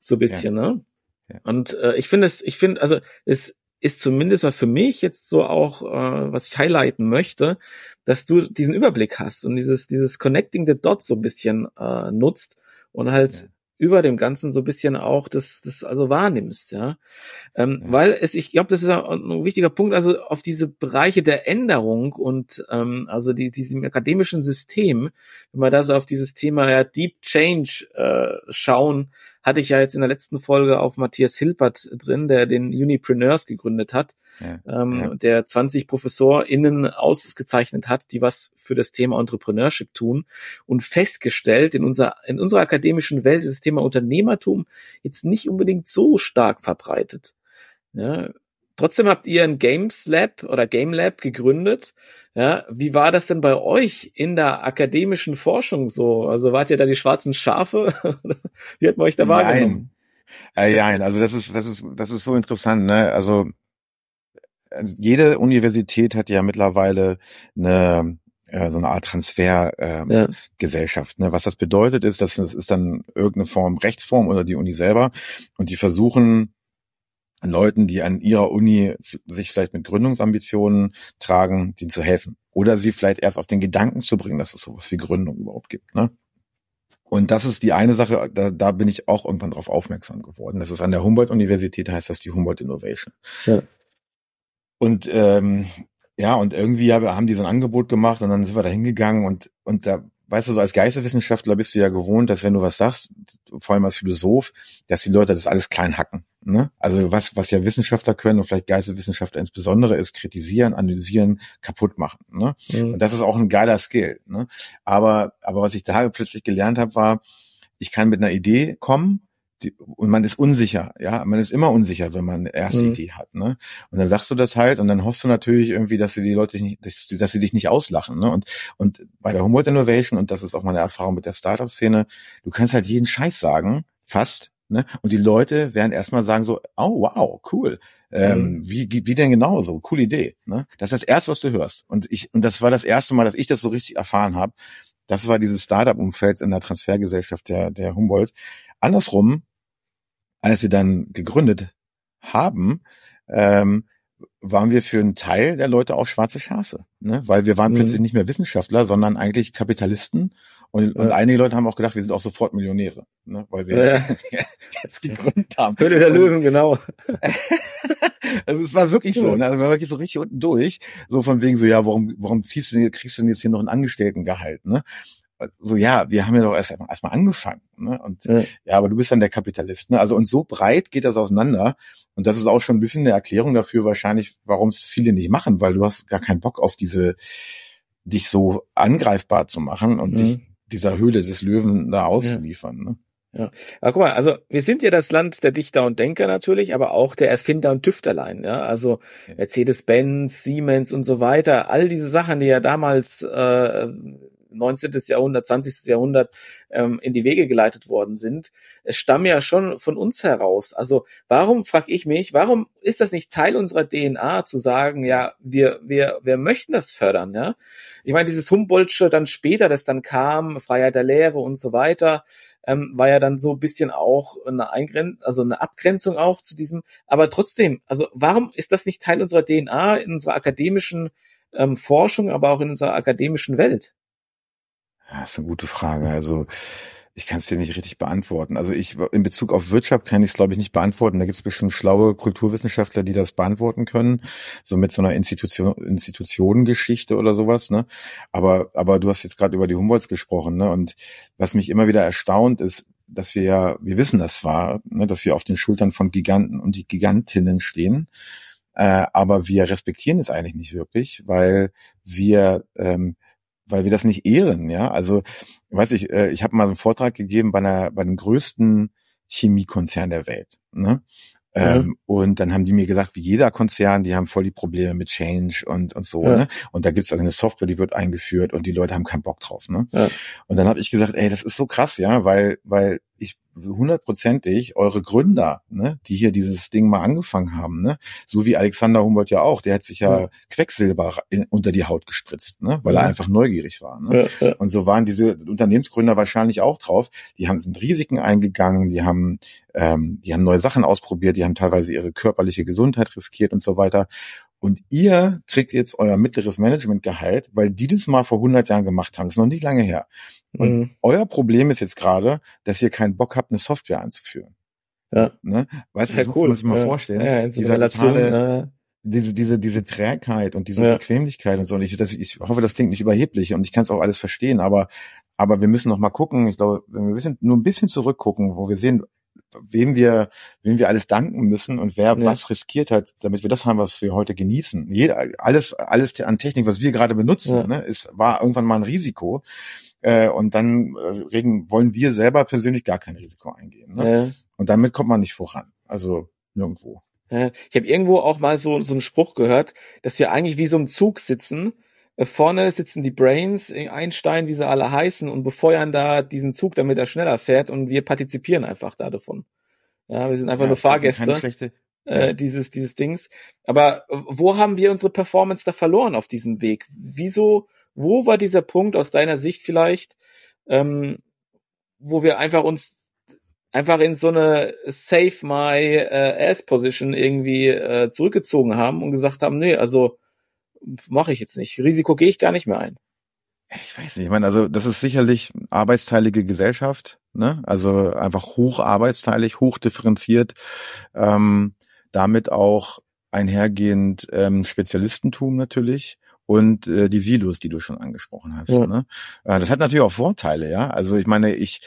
So bisschen, ja. ne? Ja. Und äh, ich finde es, ich finde, also es ist zumindest mal für mich jetzt so auch, äh, was ich highlighten möchte, dass du diesen Überblick hast und dieses, dieses Connecting the Dots so ein bisschen äh, nutzt und halt ja über dem Ganzen so ein bisschen auch das, das also wahrnimmst, ja. Ähm, ja. Weil es, ich glaube, das ist ein wichtiger Punkt, also auf diese Bereiche der Änderung und ähm, also die, diesem akademischen System, wenn wir da so auf dieses Thema ja, Deep Change äh, schauen, hatte ich ja jetzt in der letzten Folge auf Matthias Hilpert drin, der den Unipreneurs gegründet hat ja, ähm, ja. der 20 ProfessorInnen ausgezeichnet hat, die was für das Thema Entrepreneurship tun und festgestellt, in unserer, in unserer akademischen Welt ist das Thema Unternehmertum jetzt nicht unbedingt so stark verbreitet. Ja, trotzdem habt ihr ein Games Lab oder Game Lab gegründet. Ja, wie war das denn bei euch in der akademischen Forschung so? Also wart ihr da die schwarzen Schafe? wie hat man euch da wahrgenommen? Nein. Äh, nein, also das ist, das ist, das ist so interessant, ne? Also jede Universität hat ja mittlerweile eine ja, so eine Art Transfergesellschaft. Ähm, ja. ne? Was das bedeutet, ist, dass es ist dann irgendeine Form Rechtsform oder die Uni selber und die versuchen Leuten, die an ihrer Uni sich vielleicht mit Gründungsambitionen tragen, denen zu helfen. Oder sie vielleicht erst auf den Gedanken zu bringen, dass es sowas wie Gründung überhaupt gibt. Ne? Und das ist die eine Sache, da, da bin ich auch irgendwann drauf aufmerksam geworden. Das ist an der Humboldt-Universität, heißt das die Humboldt Innovation. Ja. Und ähm, ja, und irgendwie haben die so ein Angebot gemacht und dann sind wir da hingegangen und, und da weißt du, so als Geisteswissenschaftler bist du ja gewohnt, dass wenn du was sagst, vor allem als Philosoph, dass die Leute das alles klein hacken. Ne? Also was, was ja Wissenschaftler können und vielleicht Geisteswissenschaftler insbesondere ist, kritisieren, analysieren, kaputt machen. Ne? Mhm. Und das ist auch ein geiler Skill. Ne? Aber, aber was ich da plötzlich gelernt habe, war, ich kann mit einer Idee kommen die, und man ist unsicher, ja, man ist immer unsicher, wenn man eine erste mhm. Idee hat, ne? Und dann sagst du das halt und dann hoffst du natürlich irgendwie, dass sie die Leute nicht, dass, dass sie dich nicht auslachen, ne? Und und bei der Humboldt Innovation und das ist auch meine Erfahrung mit der Startup-Szene, du kannst halt jeden Scheiß sagen, fast, ne? Und die Leute werden erstmal sagen so, oh wow, cool. Ähm, mhm. wie, wie denn genau so? Coole Idee. Ne? Das ist das Erste, was du hörst. Und ich, und das war das erste Mal, dass ich das so richtig erfahren habe. Das war dieses Startup-Umfeld in der Transfergesellschaft der, der Humboldt. Andersrum als wir dann gegründet haben, ähm, waren wir für einen Teil der Leute auch schwarze Schafe, ne? weil wir waren mhm. plötzlich nicht mehr Wissenschaftler, sondern eigentlich Kapitalisten. Und, ja. und einige Leute haben auch gedacht, wir sind auch sofort Millionäre, ne? weil wir ja. jetzt gegründet haben. Höhle der Löwen, genau. also es war wirklich so, ne? also wir waren wirklich so richtig unten durch, so von wegen so, ja, warum, warum ziehst du denn, kriegst du denn jetzt hier noch ein Angestelltengehalt, ne? so ja, wir haben ja doch erst erstmal angefangen, ne? Und ja. ja, aber du bist dann der Kapitalist, ne? Also und so breit geht das auseinander und das ist auch schon ein bisschen eine Erklärung dafür wahrscheinlich, warum es viele nicht machen, weil du hast gar keinen Bock auf diese dich so angreifbar zu machen und mhm. dich dieser Höhle des Löwen da auszuliefern, ja. ne? Ja. Aber guck mal, also wir sind ja das Land der Dichter und Denker natürlich, aber auch der Erfinder und Tüfterlein, ja. Also Mercedes-Benz, Siemens und so weiter, all diese Sachen, die ja damals äh, 19. Jahrhundert, 20. Jahrhundert ähm, in die Wege geleitet worden sind, stammen ja schon von uns heraus. Also warum, frage ich mich, warum ist das nicht Teil unserer DNA zu sagen, ja, wir, wir, wir möchten das fördern, ja? Ich meine, dieses Humboldtsche dann später, das dann kam, Freiheit der Lehre und so weiter, ähm, war ja dann so ein bisschen auch eine Eingrenz also eine Abgrenzung auch zu diesem, aber trotzdem, also warum ist das nicht Teil unserer DNA in unserer akademischen ähm, Forschung, aber auch in unserer akademischen Welt? Das ist eine gute Frage. Also ich kann es dir nicht richtig beantworten. Also ich in Bezug auf Wirtschaft kann ich es, glaube ich, nicht beantworten. Da gibt es bestimmt schlaue Kulturwissenschaftler, die das beantworten können, so mit so einer Institution, Institutionengeschichte oder sowas. Ne? Aber aber du hast jetzt gerade über die Humboldts gesprochen, ne? Und was mich immer wieder erstaunt ist, dass wir ja, wir wissen das zwar, ne, dass wir auf den Schultern von Giganten und die Gigantinnen stehen, äh, aber wir respektieren es eigentlich nicht wirklich, weil wir ähm, weil wir das nicht ehren, ja. Also, weiß ich, äh, ich habe mal so einen Vortrag gegeben bei einer, bei dem größten Chemiekonzern der Welt. Ne? Ähm, mhm. und dann haben die mir gesagt, wie jeder Konzern, die haben voll die Probleme mit Change und, und so. Ja. Ne? Und da gibt's auch eine Software, die wird eingeführt und die Leute haben keinen Bock drauf. Ne? Ja. Und dann habe ich gesagt, ey, das ist so krass, ja, weil, weil ich hundertprozentig eure Gründer, ne, die hier dieses Ding mal angefangen haben, ne, so wie Alexander Humboldt ja auch, der hat sich ja, ja. Quecksilber in, unter die Haut gespritzt, ne, weil ja. er einfach neugierig war. Ne? Ja, Und so waren diese Unternehmensgründer wahrscheinlich auch drauf. Die haben sind Risiken eingegangen, die haben, ähm, die haben neue Sachen ausprobiert, die haben teilweise ihre körperliche Gesundheit riskiert und so weiter. Und ihr kriegt jetzt euer mittleres Managementgehalt, weil die das mal vor 100 Jahren gemacht haben. Das ist noch nicht lange her. Und mhm. euer Problem ist jetzt gerade, dass ihr keinen Bock habt, eine Software einzuführen. Ja. Ne? Weißt du, ja, das cool. muss sich mal ja. vorstellen. Ja, Dieser totale, ja. diese, diese, diese Trägheit und diese ja. Bequemlichkeit und so. Und ich, das, ich hoffe, das klingt nicht überheblich und ich kann es auch alles verstehen, aber, aber wir müssen noch mal gucken. Ich glaube, wenn wir ein bisschen, nur ein bisschen zurückgucken, wo wir sehen, wem wir, wem wir alles danken müssen und wer ja. was riskiert hat, damit wir das haben, was wir heute genießen. Jeder, alles, alles an Technik, was wir gerade benutzen, ja. ne, ist, war irgendwann mal ein Risiko. Äh, und dann äh, regen, wollen wir selber persönlich gar kein Risiko eingehen. Ne? Ja. Und damit kommt man nicht voran. Also nirgendwo. Ich habe irgendwo auch mal so, so einen Spruch gehört, dass wir eigentlich wie so im Zug sitzen vorne sitzen die Brains, äh, Einstein, wie sie alle heißen, und befeuern da diesen Zug, damit er schneller fährt und wir partizipieren einfach da davon. Ja, wir sind einfach ja, nur Fahrgäste äh, dieses, dieses Dings. Aber äh, wo haben wir unsere Performance da verloren auf diesem Weg? Wieso, wo war dieser Punkt aus deiner Sicht vielleicht, ähm, wo wir einfach uns einfach in so eine Save My äh, Ass Position irgendwie äh, zurückgezogen haben und gesagt haben, nee, also mache ich jetzt nicht. Risiko gehe ich gar nicht mehr ein. Ich weiß nicht, ich meine, also das ist sicherlich arbeitsteilige Gesellschaft, ne? Also einfach hoch arbeitsteilig, hoch differenziert, ähm, damit auch einhergehend ähm, Spezialistentum natürlich und äh, die Silos, die du schon angesprochen hast. Ja. Ne? Äh, das hat natürlich auch Vorteile, ja. Also ich meine, ich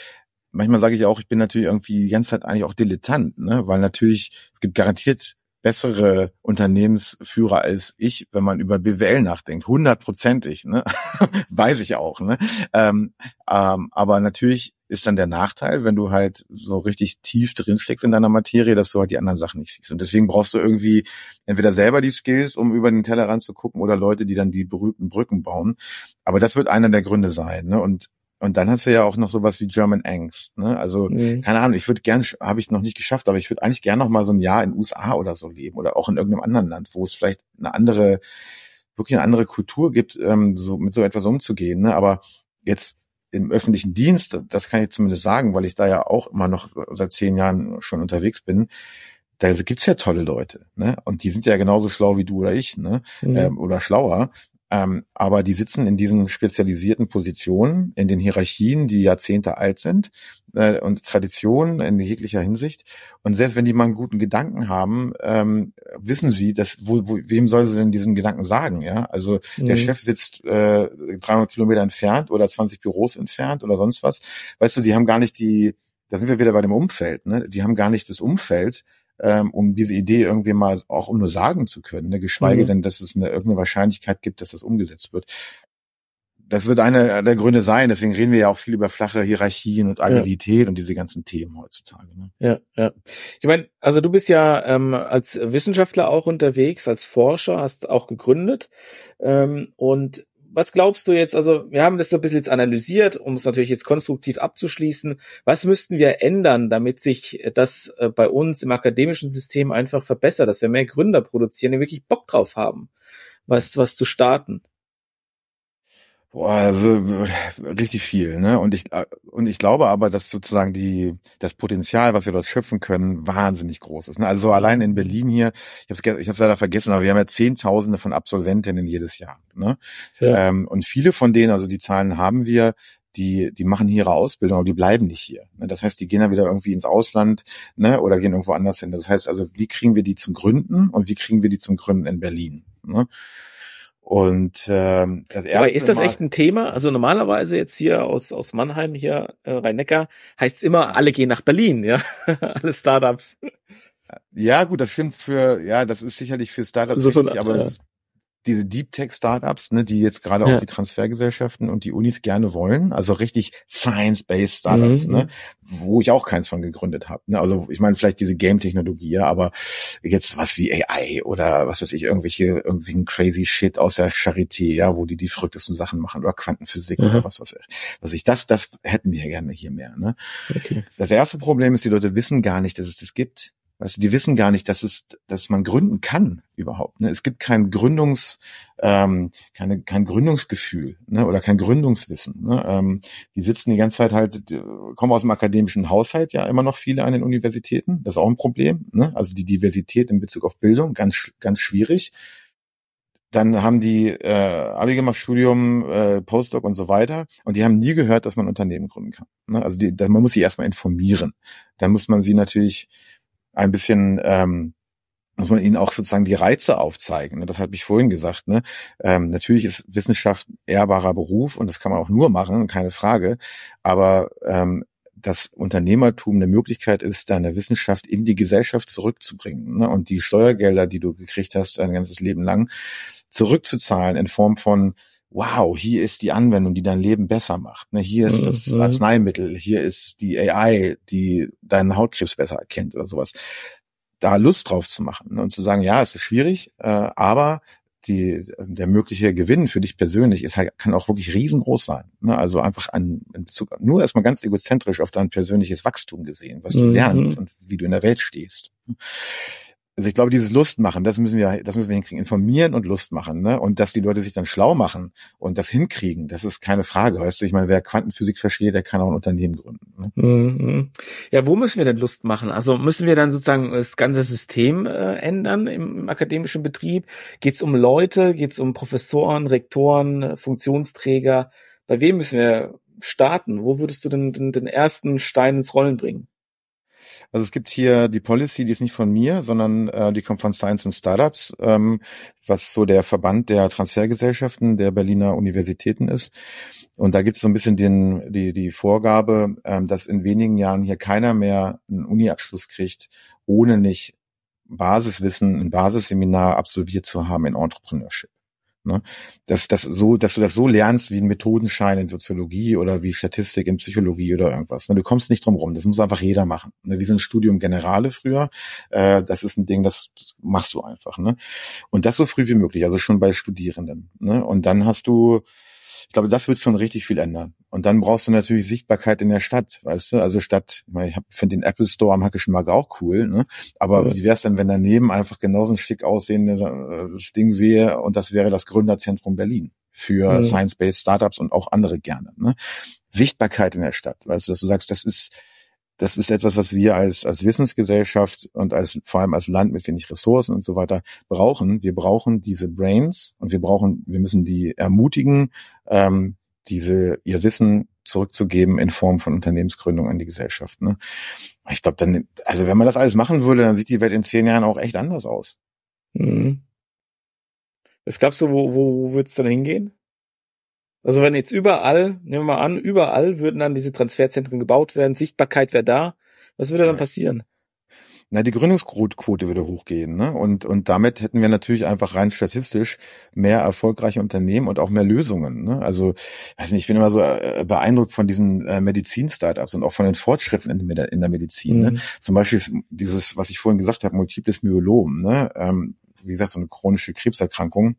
manchmal sage ich auch, ich bin natürlich irgendwie die ganze Zeit eigentlich auch Dilettant, ne? Weil natürlich, es gibt garantiert bessere Unternehmensführer als ich, wenn man über BWL nachdenkt. Hundertprozentig, ne? weiß ich auch. Ne? Ähm, ähm, aber natürlich ist dann der Nachteil, wenn du halt so richtig tief drin steckst in deiner Materie, dass du halt die anderen Sachen nicht siehst. Und deswegen brauchst du irgendwie entweder selber die Skills, um über den Tellerrand zu gucken, oder Leute, die dann die berühmten Brücken bauen. Aber das wird einer der Gründe sein. Ne? Und und dann hast du ja auch noch sowas wie German Angst. Ne? Also mhm. keine Ahnung, ich würde gern, habe ich noch nicht geschafft, aber ich würde eigentlich gern noch mal so ein Jahr in USA oder so leben oder auch in irgendeinem anderen Land, wo es vielleicht eine andere, wirklich eine andere Kultur gibt, ähm, so mit so etwas umzugehen. Ne? Aber jetzt im öffentlichen Dienst, das kann ich zumindest sagen, weil ich da ja auch immer noch seit zehn Jahren schon unterwegs bin, da gibt's ja tolle Leute, ne? Und die sind ja genauso schlau wie du oder ich, ne? Mhm. Ähm, oder schlauer. Ähm, aber die sitzen in diesen spezialisierten Positionen, in den Hierarchien, die Jahrzehnte alt sind äh, und Traditionen in jeglicher Hinsicht. Und selbst wenn die mal einen guten Gedanken haben, ähm, wissen sie, dass wo, wo, wem soll sie denn diesen Gedanken sagen? Ja, also mhm. der Chef sitzt äh, 300 Kilometer entfernt oder 20 Büros entfernt oder sonst was. Weißt du, die haben gar nicht die. Da sind wir wieder bei dem Umfeld. Ne? Die haben gar nicht das Umfeld, ähm, um diese Idee irgendwie mal auch nur sagen zu können, ne? geschweige mhm. denn, dass es eine irgendeine Wahrscheinlichkeit gibt, dass das umgesetzt wird. Das wird einer der Gründe sein, deswegen reden wir ja auch viel über flache Hierarchien und Agilität ja. und diese ganzen Themen heutzutage. Ne? Ja, ja. Ich meine, also du bist ja ähm, als Wissenschaftler auch unterwegs, als Forscher, hast auch gegründet ähm, und was glaubst du jetzt, also wir haben das so ein bisschen jetzt analysiert, um es natürlich jetzt konstruktiv abzuschließen. Was müssten wir ändern, damit sich das äh, bei uns im akademischen System einfach verbessert, dass wir mehr Gründer produzieren, die wirklich Bock drauf haben, was, was zu starten? Boah, also richtig viel, ne? Und ich und ich glaube aber, dass sozusagen die das Potenzial, was wir dort schöpfen können, wahnsinnig groß ist. Ne? Also so allein in Berlin hier, ich habe ich hab's leider vergessen, aber wir haben ja Zehntausende von Absolventinnen jedes Jahr. Ne? Ja. Ähm, und viele von denen, also die Zahlen haben wir, die, die machen hier ihre Ausbildung, aber die bleiben nicht hier. Ne? Das heißt, die gehen dann wieder irgendwie ins Ausland ne? oder gehen irgendwo anders hin. Das heißt also, wie kriegen wir die zum Gründen und wie kriegen wir die zum Gründen in Berlin? Ne? Und ähm, das Aber ist das echt ein Thema? Also normalerweise jetzt hier aus aus Mannheim hier äh, Rhein-Neckar heißt immer alle gehen nach Berlin, ja, alle Startups. Ja gut, das stimmt für ja, das ist sicherlich für Startups so richtig, aber ja diese Deep Tech Startups, ne, die jetzt gerade ja. auch die Transfergesellschaften und die Unis gerne wollen, also richtig Science-based Startups, mhm. ne, wo ich auch keins von gegründet habe. Ne? Also ich meine vielleicht diese Game-Technologie, ja, aber jetzt was wie AI oder was weiß ich, irgendwelche irgendwie ein crazy Shit aus der Charité, ja, wo die die verrücktesten Sachen machen oder Quantenphysik mhm. oder was was was ich das das hätten wir gerne hier mehr. Ne? Okay. Das erste Problem ist, die Leute wissen gar nicht, dass es das gibt. Weißt du, die wissen gar nicht, dass es, dass man gründen kann überhaupt. Ne? Es gibt kein Gründungs, ähm, keine, kein Gründungsgefühl ne? oder kein Gründungswissen. Ne? Ähm, die sitzen die ganze Zeit halt, kommen aus dem akademischen Haushalt ja immer noch viele an den Universitäten. Das ist auch ein Problem. Ne? Also die Diversität in Bezug auf Bildung ganz, ganz schwierig. Dann haben die äh, Abi gemacht, Studium, äh, Postdoc und so weiter. Und die haben nie gehört, dass man Unternehmen gründen kann. Ne? Also die, man muss sie erstmal informieren. Dann muss man sie natürlich ein bisschen ähm, muss man ihnen auch sozusagen die Reize aufzeigen. Ne? Das habe ich vorhin gesagt. Ne? Ähm, natürlich ist Wissenschaft ein ehrbarer Beruf und das kann man auch nur machen, keine Frage. Aber ähm, das Unternehmertum eine Möglichkeit ist, deine Wissenschaft in die Gesellschaft zurückzubringen ne? und die Steuergelder, die du gekriegt hast, dein ganzes Leben lang, zurückzuzahlen in Form von wow, hier ist die Anwendung, die dein Leben besser macht. Ne? Hier ist das mhm. Arzneimittel, hier ist die AI, die deinen Hautkrebs besser erkennt oder sowas. Da Lust drauf zu machen ne? und zu sagen, ja, es ist schwierig, äh, aber die, der mögliche Gewinn für dich persönlich ist halt, kann auch wirklich riesengroß sein. Ne? Also einfach an, in Bezug, nur erstmal ganz egozentrisch auf dein persönliches Wachstum gesehen, was du mhm. lernst und wie du in der Welt stehst. Also ich glaube, dieses Lust machen, das müssen wir, das müssen wir hinkriegen. Informieren und Lust machen, ne? Und dass die Leute sich dann schlau machen und das hinkriegen, das ist keine Frage. Weißt du, ich meine, wer Quantenphysik versteht, der kann auch ein Unternehmen gründen. Ne? Mhm. Ja, wo müssen wir denn Lust machen? Also müssen wir dann sozusagen das ganze System äh, ändern im, im, akademischen Betrieb? Geht es um Leute? Geht es um Professoren, Rektoren, Funktionsträger? Bei wem müssen wir starten? Wo würdest du denn den, den ersten Stein ins Rollen bringen? Also es gibt hier die Policy, die ist nicht von mir, sondern äh, die kommt von Science and Startups, ähm, was so der Verband der Transfergesellschaften der Berliner Universitäten ist. Und da gibt es so ein bisschen den, die, die Vorgabe, ähm, dass in wenigen Jahren hier keiner mehr einen Uni-Abschluss kriegt, ohne nicht Basiswissen, ein Basisseminar absolviert zu haben in Entrepreneurship. Ne? Dass, dass, so, dass du das so lernst wie ein Methodenschein in Soziologie oder wie Statistik in Psychologie oder irgendwas. Ne? Du kommst nicht drum rum. Das muss einfach jeder machen. Ne? Wie so ein Studium Generale früher. Äh, das ist ein Ding, das machst du einfach. Ne? Und das so früh wie möglich, also schon bei Studierenden. Ne? Und dann hast du ich glaube, das wird schon richtig viel ändern. Und dann brauchst du natürlich Sichtbarkeit in der Stadt, weißt du? Also Stadt, ich, meine, ich finde den Apple Store am Hackischen Markt auch cool, ne? Aber ja. wie wär's denn, wenn daneben einfach genauso ein schick aussehendes äh, Ding wäre und das wäre das Gründerzentrum Berlin für ja. Science-Based Startups und auch andere gerne, ne? Sichtbarkeit in der Stadt, weißt du, dass du sagst, das ist das ist etwas, was wir als, als Wissensgesellschaft und als, vor allem als Land mit wenig Ressourcen und so weiter brauchen. Wir brauchen diese Brains und wir brauchen, wir müssen die ermutigen, ähm, diese, ihr Wissen zurückzugeben in Form von Unternehmensgründung an die Gesellschaft. Ne? Ich glaube, dann, also wenn man das alles machen würde, dann sieht die Welt in zehn Jahren auch echt anders aus. Mhm. Es gab so, wo, wo, wo wird's dann hingehen? Also wenn jetzt überall, nehmen wir mal an, überall würden dann diese Transferzentren gebaut werden, Sichtbarkeit wäre da, was würde dann passieren? Na, die Gründungsquote würde hochgehen, ne? Und, und damit hätten wir natürlich einfach rein statistisch mehr erfolgreiche Unternehmen und auch mehr Lösungen, ne? Also, weiß nicht, ich bin immer so äh, beeindruckt von diesen äh, Medizin-Startups und auch von den Fortschritten in, der, in der Medizin, ne? mhm. ne? Zum Beispiel dieses, was ich vorhin gesagt habe, multiples Myelom, ne? Ähm, wie gesagt, so eine chronische Krebserkrankung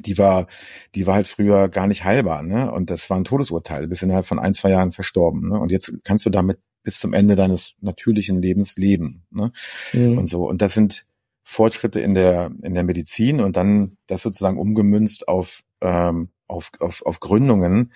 die war, die war halt früher gar nicht heilbar, ne? Und das war ein Todesurteil, bis innerhalb von ein, zwei Jahren verstorben, ne? Und jetzt kannst du damit bis zum Ende deines natürlichen Lebens leben, ne? Mhm. Und so. Und das sind Fortschritte in der, in der Medizin und dann das sozusagen umgemünzt auf, ähm, auf, auf, auf Gründungen.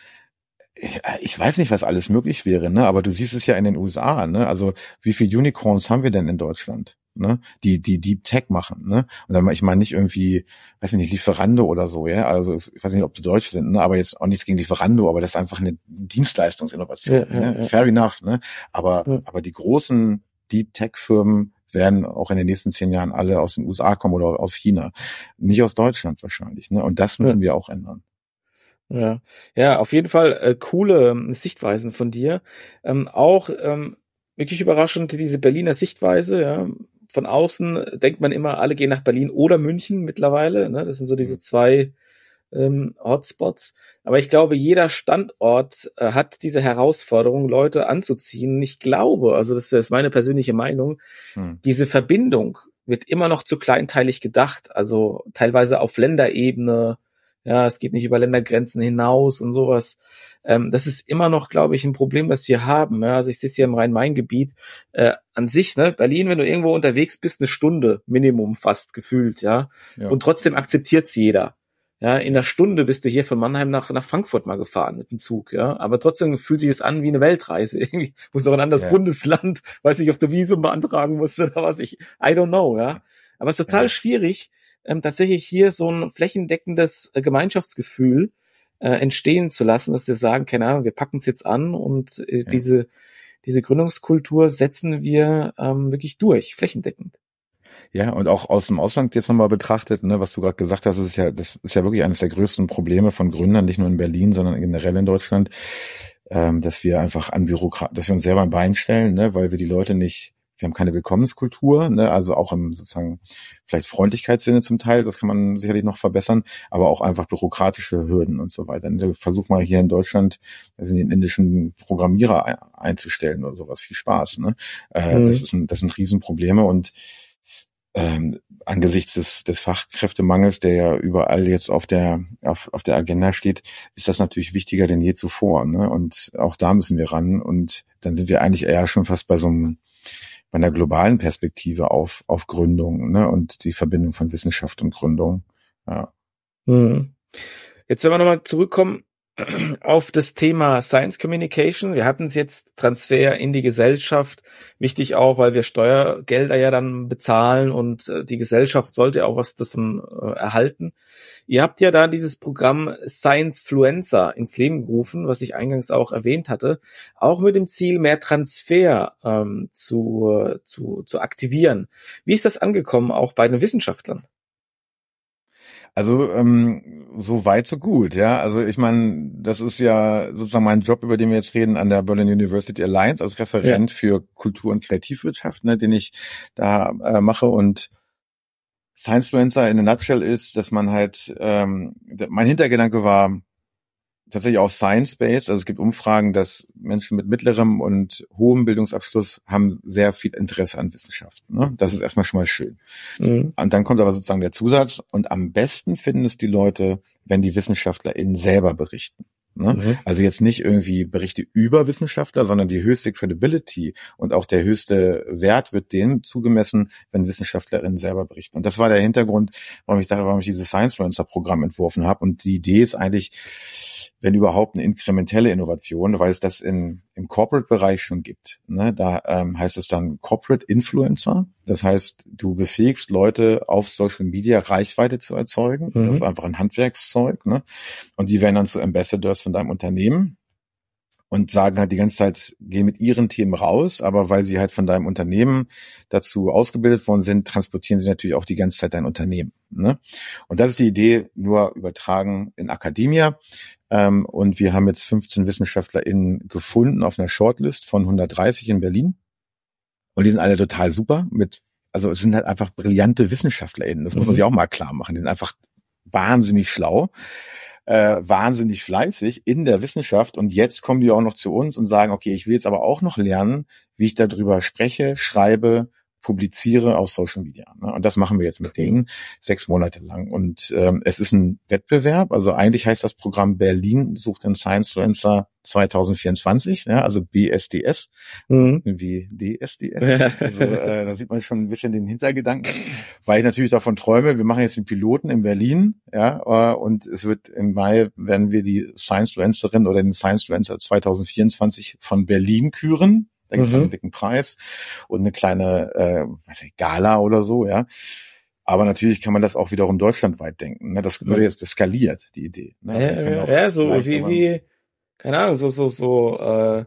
Ich, ich weiß nicht, was alles möglich wäre, ne? Aber du siehst es ja in den USA, ne? Also, wie viele Unicorns haben wir denn in Deutschland? Ne, die, die Deep Tech machen, ne? Und dann, ich meine nicht irgendwie, weiß nicht, Lieferando oder so, ja. Also ich weiß nicht, ob die Deutsch sind, ne? aber jetzt auch nichts gegen Lieferando, aber das ist einfach eine Dienstleistungsinnovation. Ja, ne? ja, Fair enough, ne? Aber, aber die großen Deep Tech-Firmen werden auch in den nächsten zehn Jahren alle aus den USA kommen oder aus China. Nicht aus Deutschland wahrscheinlich, ne? Und das müssen wir auch ändern. Ja, ja, auf jeden Fall äh, coole ähm, Sichtweisen von dir. Ähm, auch ähm, wirklich überraschend diese Berliner Sichtweise, ja, von außen denkt man immer, alle gehen nach Berlin oder München mittlerweile. Ne? Das sind so diese mhm. zwei ähm, Hotspots. Aber ich glaube, jeder Standort äh, hat diese Herausforderung, Leute anzuziehen. Ich glaube, also das ist meine persönliche Meinung, hm. diese Verbindung wird immer noch zu kleinteilig gedacht. Also teilweise auf Länderebene. Ja, es geht nicht über Ländergrenzen hinaus und sowas. Ähm, das ist immer noch, glaube ich, ein Problem, das wir haben. Ja, also ich sitze hier im Rhein-Main-Gebiet. Äh, an sich, ne, Berlin, wenn du irgendwo unterwegs bist, eine Stunde Minimum fast gefühlt, ja. ja. Und trotzdem akzeptiert's jeder. Ja, in einer Stunde bist du hier von Mannheim nach, nach Frankfurt mal gefahren mit dem Zug, ja. Aber trotzdem fühlt sich es an wie eine Weltreise. Irgendwie muss noch ein anderes ja. Bundesland, weiß nicht, ob du Visum beantragen musst oder was ich, I don't know, ja. Aber es ist total ja. schwierig, ähm, tatsächlich hier so ein flächendeckendes äh, Gemeinschaftsgefühl äh, entstehen zu lassen, dass wir sagen, keine Ahnung, wir packen es jetzt an und äh, ja. diese, diese Gründungskultur setzen wir ähm, wirklich durch, flächendeckend. Ja, und auch aus dem Ausland jetzt nochmal betrachtet, ne, was du gerade gesagt hast, ist ja, das ist ja wirklich eines der größten Probleme von Gründern, nicht nur in Berlin, sondern generell in Deutschland, ähm, dass wir einfach an Bürokrat, dass wir uns selber ein Bein stellen, ne, weil wir die Leute nicht wir haben keine Willkommenskultur, ne, also auch im sozusagen vielleicht Freundlichkeitssinne zum Teil, das kann man sicherlich noch verbessern, aber auch einfach bürokratische Hürden und so weiter. Ne, versuch mal hier in Deutschland also den indischen Programmierer einzustellen oder sowas. Viel Spaß. Ne? Äh, mhm. Das ist ein, das sind Riesenprobleme und ähm, angesichts des, des Fachkräftemangels, der ja überall jetzt auf der auf, auf der Agenda steht, ist das natürlich wichtiger denn je zuvor. Ne? Und auch da müssen wir ran. Und dann sind wir eigentlich eher schon fast bei so einem bei einer globalen Perspektive auf, auf Gründung ne, und die Verbindung von Wissenschaft und Gründung. Ja. Hm. Jetzt, wenn wir nochmal zurückkommen auf das Thema Science Communication. Wir hatten es jetzt Transfer in die Gesellschaft. Wichtig auch, weil wir Steuergelder ja dann bezahlen und äh, die Gesellschaft sollte auch was davon äh, erhalten. Ihr habt ja da dieses Programm Science Fluencer ins Leben gerufen, was ich eingangs auch erwähnt hatte, auch mit dem Ziel, mehr Transfer ähm, zu, zu, zu aktivieren. Wie ist das angekommen, auch bei den Wissenschaftlern? Also ähm, so weit, so gut, ja. Also ich meine, das ist ja sozusagen mein Job, über den wir jetzt reden, an der Berlin University Alliance als Referent ja. für Kultur- und Kreativwirtschaft, ne, den ich da äh, mache. Und Science-Fluencer in a nutshell ist, dass man halt, ähm, mein Hintergedanke war, tatsächlich auch Science-Based. Also es gibt Umfragen, dass Menschen mit mittlerem und hohem Bildungsabschluss haben sehr viel Interesse an Wissenschaft. Ne? Das ist erstmal schon mal schön. Mhm. Und dann kommt aber sozusagen der Zusatz. Und am besten finden es die Leute, wenn die WissenschaftlerInnen selber berichten. Ne? Mhm. Also jetzt nicht irgendwie Berichte über Wissenschaftler, sondern die höchste Credibility und auch der höchste Wert wird denen zugemessen, wenn Wissenschaftlerinnen selber berichten. Und das war der Hintergrund, warum ich da, warum ich dieses Science Influencer Programm entworfen habe. Und die Idee ist eigentlich, wenn überhaupt eine inkrementelle Innovation, weil es das in, im Corporate-Bereich schon gibt. Ne? Da ähm, heißt es dann Corporate Influencer. Das heißt, du befähigst Leute auf Social Media Reichweite zu erzeugen. Mhm. Das ist einfach ein Handwerkszeug. Ne? Und die werden dann zu Ambassadors von deinem Unternehmen und sagen halt die ganze Zeit, geh mit ihren Themen raus, aber weil sie halt von deinem Unternehmen dazu ausgebildet worden sind, transportieren sie natürlich auch die ganze Zeit dein Unternehmen. Ne? Und das ist die Idee, nur übertragen in Akademia. Ähm, und wir haben jetzt 15 WissenschaftlerInnen gefunden auf einer Shortlist von 130 in Berlin. Und die sind alle total super mit, also es sind halt einfach brillante WissenschaftlerInnen. Das muss man mhm. sich auch mal klar machen. Die sind einfach wahnsinnig schlau äh, wahnsinnig fleißig in der Wissenschaft und jetzt kommen die auch noch zu uns und sagen, okay, ich will jetzt aber auch noch lernen, wie ich darüber spreche, schreibe, publiziere auf Social Media. Ne? Und das machen wir jetzt mit denen sechs Monate lang. Und ähm, es ist ein Wettbewerb. Also eigentlich heißt das Programm Berlin sucht den Science Influencer 2024, ja, also BSDS, mhm. wie DSDS. Also äh, da sieht man schon ein bisschen den Hintergedanken, weil ich natürlich davon träume, wir machen jetzt den Piloten in Berlin, ja, äh, und es wird im Mai werden wir die Science Influencerin oder den Science Influencer 2024 von Berlin küren. Da gibt es mhm. einen dicken Preis und eine kleine äh, weiß ich, Gala oder so, ja. Aber natürlich kann man das auch wiederum deutschlandweit denken. Ne? Das würde jetzt skaliert, die Idee. Ne? Also ja, ja, so wie, wie, keine Ahnung, so, so, so, äh,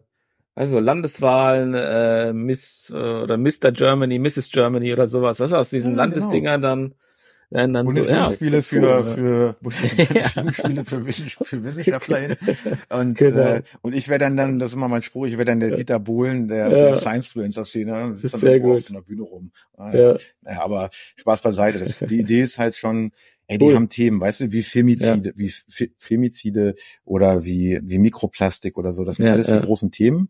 also Landeswahlen, äh, Miss äh, oder Mr. Germany, Mrs. Germany oder sowas, was aus diesen ja, genau. Landesdingern genau. dann werden dann Bundesjugendspiele so, ja, für, cool, für, Bundesjugendspiele für, für WissenschaftlerInnen. Und, genau. äh, und ich wäre dann, dann, das ist immer mein Spruch, ich wäre dann der Dieter Bohlen der, ja. der Science-Fluencer-Szene und sitzt dann irgendwo auf so einer Bühne rum. Ja. Naja, aber Spaß beiseite. Das, die Idee ist halt schon, Ey, die cool. haben Themen, weißt du, wie Femizide, ja. wie Femizide oder wie, wie Mikroplastik oder so. Das sind ja, alles ja. die großen Themen.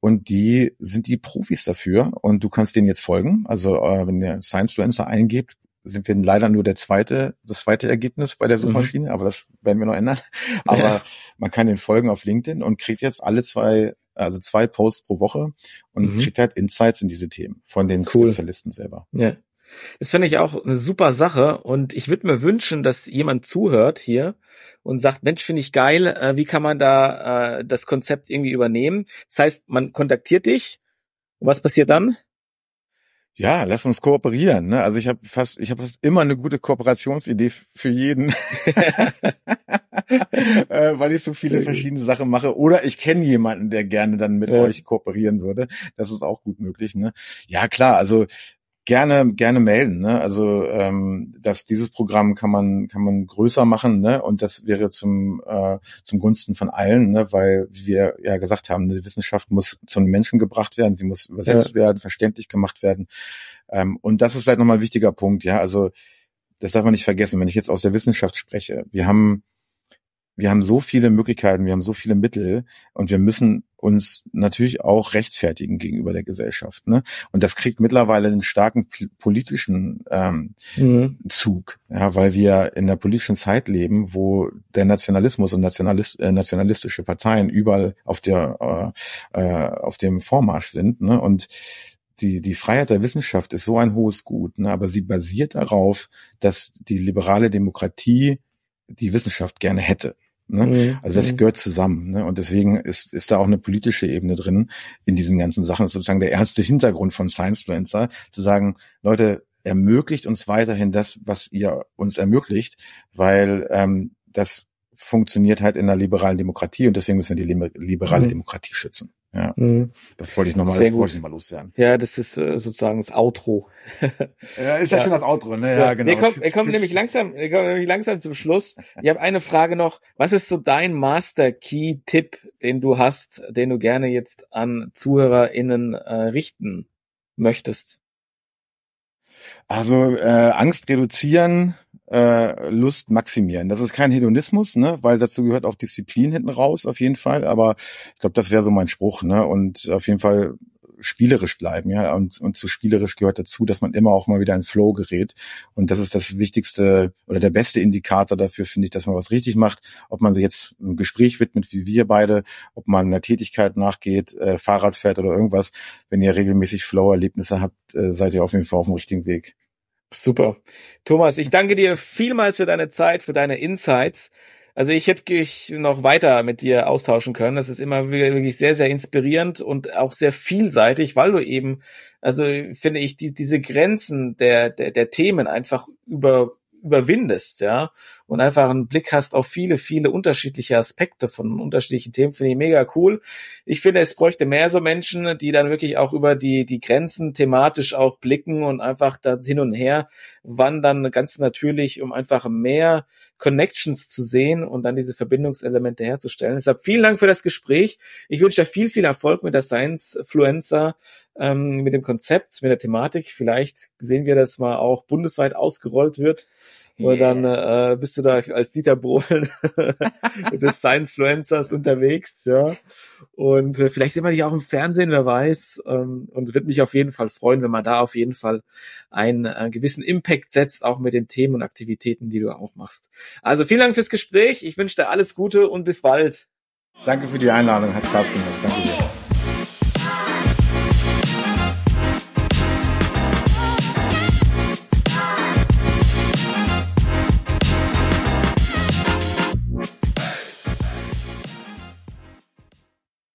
Und die sind die Profis dafür. Und du kannst denen jetzt folgen. Also, äh, wenn ihr Science Influencer eingebt, sind wir leider nur der zweite, das zweite Ergebnis bei der Suchmaschine, mhm. aber das werden wir noch ändern. Aber ja. man kann den folgen auf LinkedIn und kriegt jetzt alle zwei, also zwei Posts pro Woche und mhm. kriegt halt Insights in diese Themen von den cool. Spezialisten selber. Ja. Das finde ich auch eine super Sache und ich würde mir wünschen, dass jemand zuhört hier und sagt, Mensch, finde ich geil, äh, wie kann man da äh, das Konzept irgendwie übernehmen? Das heißt, man kontaktiert dich und was passiert dann? Ja, lass uns kooperieren. Ne? Also ich habe fast, ich habe fast immer eine gute Kooperationsidee für jeden, äh, weil ich so viele verschiedene Sachen mache. Oder ich kenne jemanden, der gerne dann mit ja. euch kooperieren würde. Das ist auch gut möglich. Ne? Ja, klar. Also gerne gerne melden. Ne? Also ähm, dass dieses Programm kann man kann man größer machen, ne? Und das wäre zum äh, zum Gunsten von allen, ne? Weil wir ja gesagt haben, die Wissenschaft muss zu den Menschen gebracht werden, sie muss übersetzt ja. werden, verständlich gemacht werden. Ähm, und das ist vielleicht nochmal ein wichtiger Punkt, ja. Also das darf man nicht vergessen, wenn ich jetzt aus der Wissenschaft spreche. Wir haben wir haben so viele Möglichkeiten, wir haben so viele Mittel und wir müssen uns natürlich auch rechtfertigen gegenüber der Gesellschaft. Ne? Und das kriegt mittlerweile einen starken politischen ähm, mhm. Zug, ja, weil wir in der politischen Zeit leben, wo der Nationalismus und Nationalist, äh, nationalistische Parteien überall auf der äh, äh, auf dem Vormarsch sind. Ne? Und die, die Freiheit der Wissenschaft ist so ein hohes Gut, ne? aber sie basiert darauf, dass die liberale Demokratie die Wissenschaft gerne hätte. Ne? Mhm. Also das mhm. gehört zusammen. Ne? Und deswegen ist, ist da auch eine politische Ebene drin in diesen ganzen Sachen. Das ist sozusagen der ernste Hintergrund von Science-Fluencer, zu sagen, Leute, ermöglicht uns weiterhin das, was ihr uns ermöglicht, weil ähm, das funktioniert halt in einer liberalen Demokratie und deswegen müssen wir die liberale mhm. Demokratie schützen. Ja, mhm. das wollte ich nochmal, das wollte ich mal loswerden. Ja, das ist äh, sozusagen das Outro. ja, ist ja, ja schon das Outro, ne? Ja, ja genau. Wir kommen, wir kommen nämlich langsam, wir kommen nämlich langsam zum Schluss. Ich habe eine Frage noch. Was ist so dein Master Key Tipp, den du hast, den du gerne jetzt an ZuhörerInnen äh, richten möchtest? Also äh, Angst reduzieren, äh, Lust maximieren. Das ist kein Hedonismus, ne, weil dazu gehört auch Disziplin hinten raus auf jeden Fall. Aber ich glaube, das wäre so mein Spruch, ne, und auf jeden Fall spielerisch bleiben, ja, und, und zu spielerisch gehört dazu, dass man immer auch mal wieder in Flow gerät. Und das ist das wichtigste oder der beste Indikator dafür, finde ich, dass man was richtig macht. Ob man sich jetzt ein Gespräch widmet, wie wir beide, ob man einer Tätigkeit nachgeht, äh, Fahrrad fährt oder irgendwas. Wenn ihr regelmäßig Flow-Erlebnisse habt, äh, seid ihr auf jeden Fall auf dem richtigen Weg. Super. Thomas, ich danke dir vielmals für deine Zeit, für deine Insights. Also ich hätte mich noch weiter mit dir austauschen können. Das ist immer wirklich sehr, sehr inspirierend und auch sehr vielseitig, weil du eben, also finde ich, die, diese Grenzen der, der, der Themen einfach über, überwindest, ja, und einfach einen Blick hast auf viele, viele unterschiedliche Aspekte von unterschiedlichen Themen, finde ich mega cool. Ich finde, es bräuchte mehr so Menschen, die dann wirklich auch über die, die Grenzen thematisch auch blicken und einfach da hin und her wandern, ganz natürlich, um einfach mehr Connections zu sehen und dann diese Verbindungselemente herzustellen. Deshalb vielen Dank für das Gespräch. Ich wünsche dir viel, viel Erfolg mit der Science Fluencer, ähm, mit dem Konzept, mit der Thematik. Vielleicht sehen wir, dass mal auch bundesweit ausgerollt wird. Yeah. Und dann äh, bist du da als Dieter Bohlen des Science-Fluencers unterwegs, ja. Und äh, vielleicht sehen wir dich auch im Fernsehen, wer weiß. Ähm, und wird mich auf jeden Fall freuen, wenn man da auf jeden Fall einen äh, gewissen Impact setzt, auch mit den Themen und Aktivitäten, die du auch machst. Also vielen Dank fürs Gespräch. Ich wünsche dir alles Gute und bis bald. Danke für die Einladung, hat Spaß gemacht.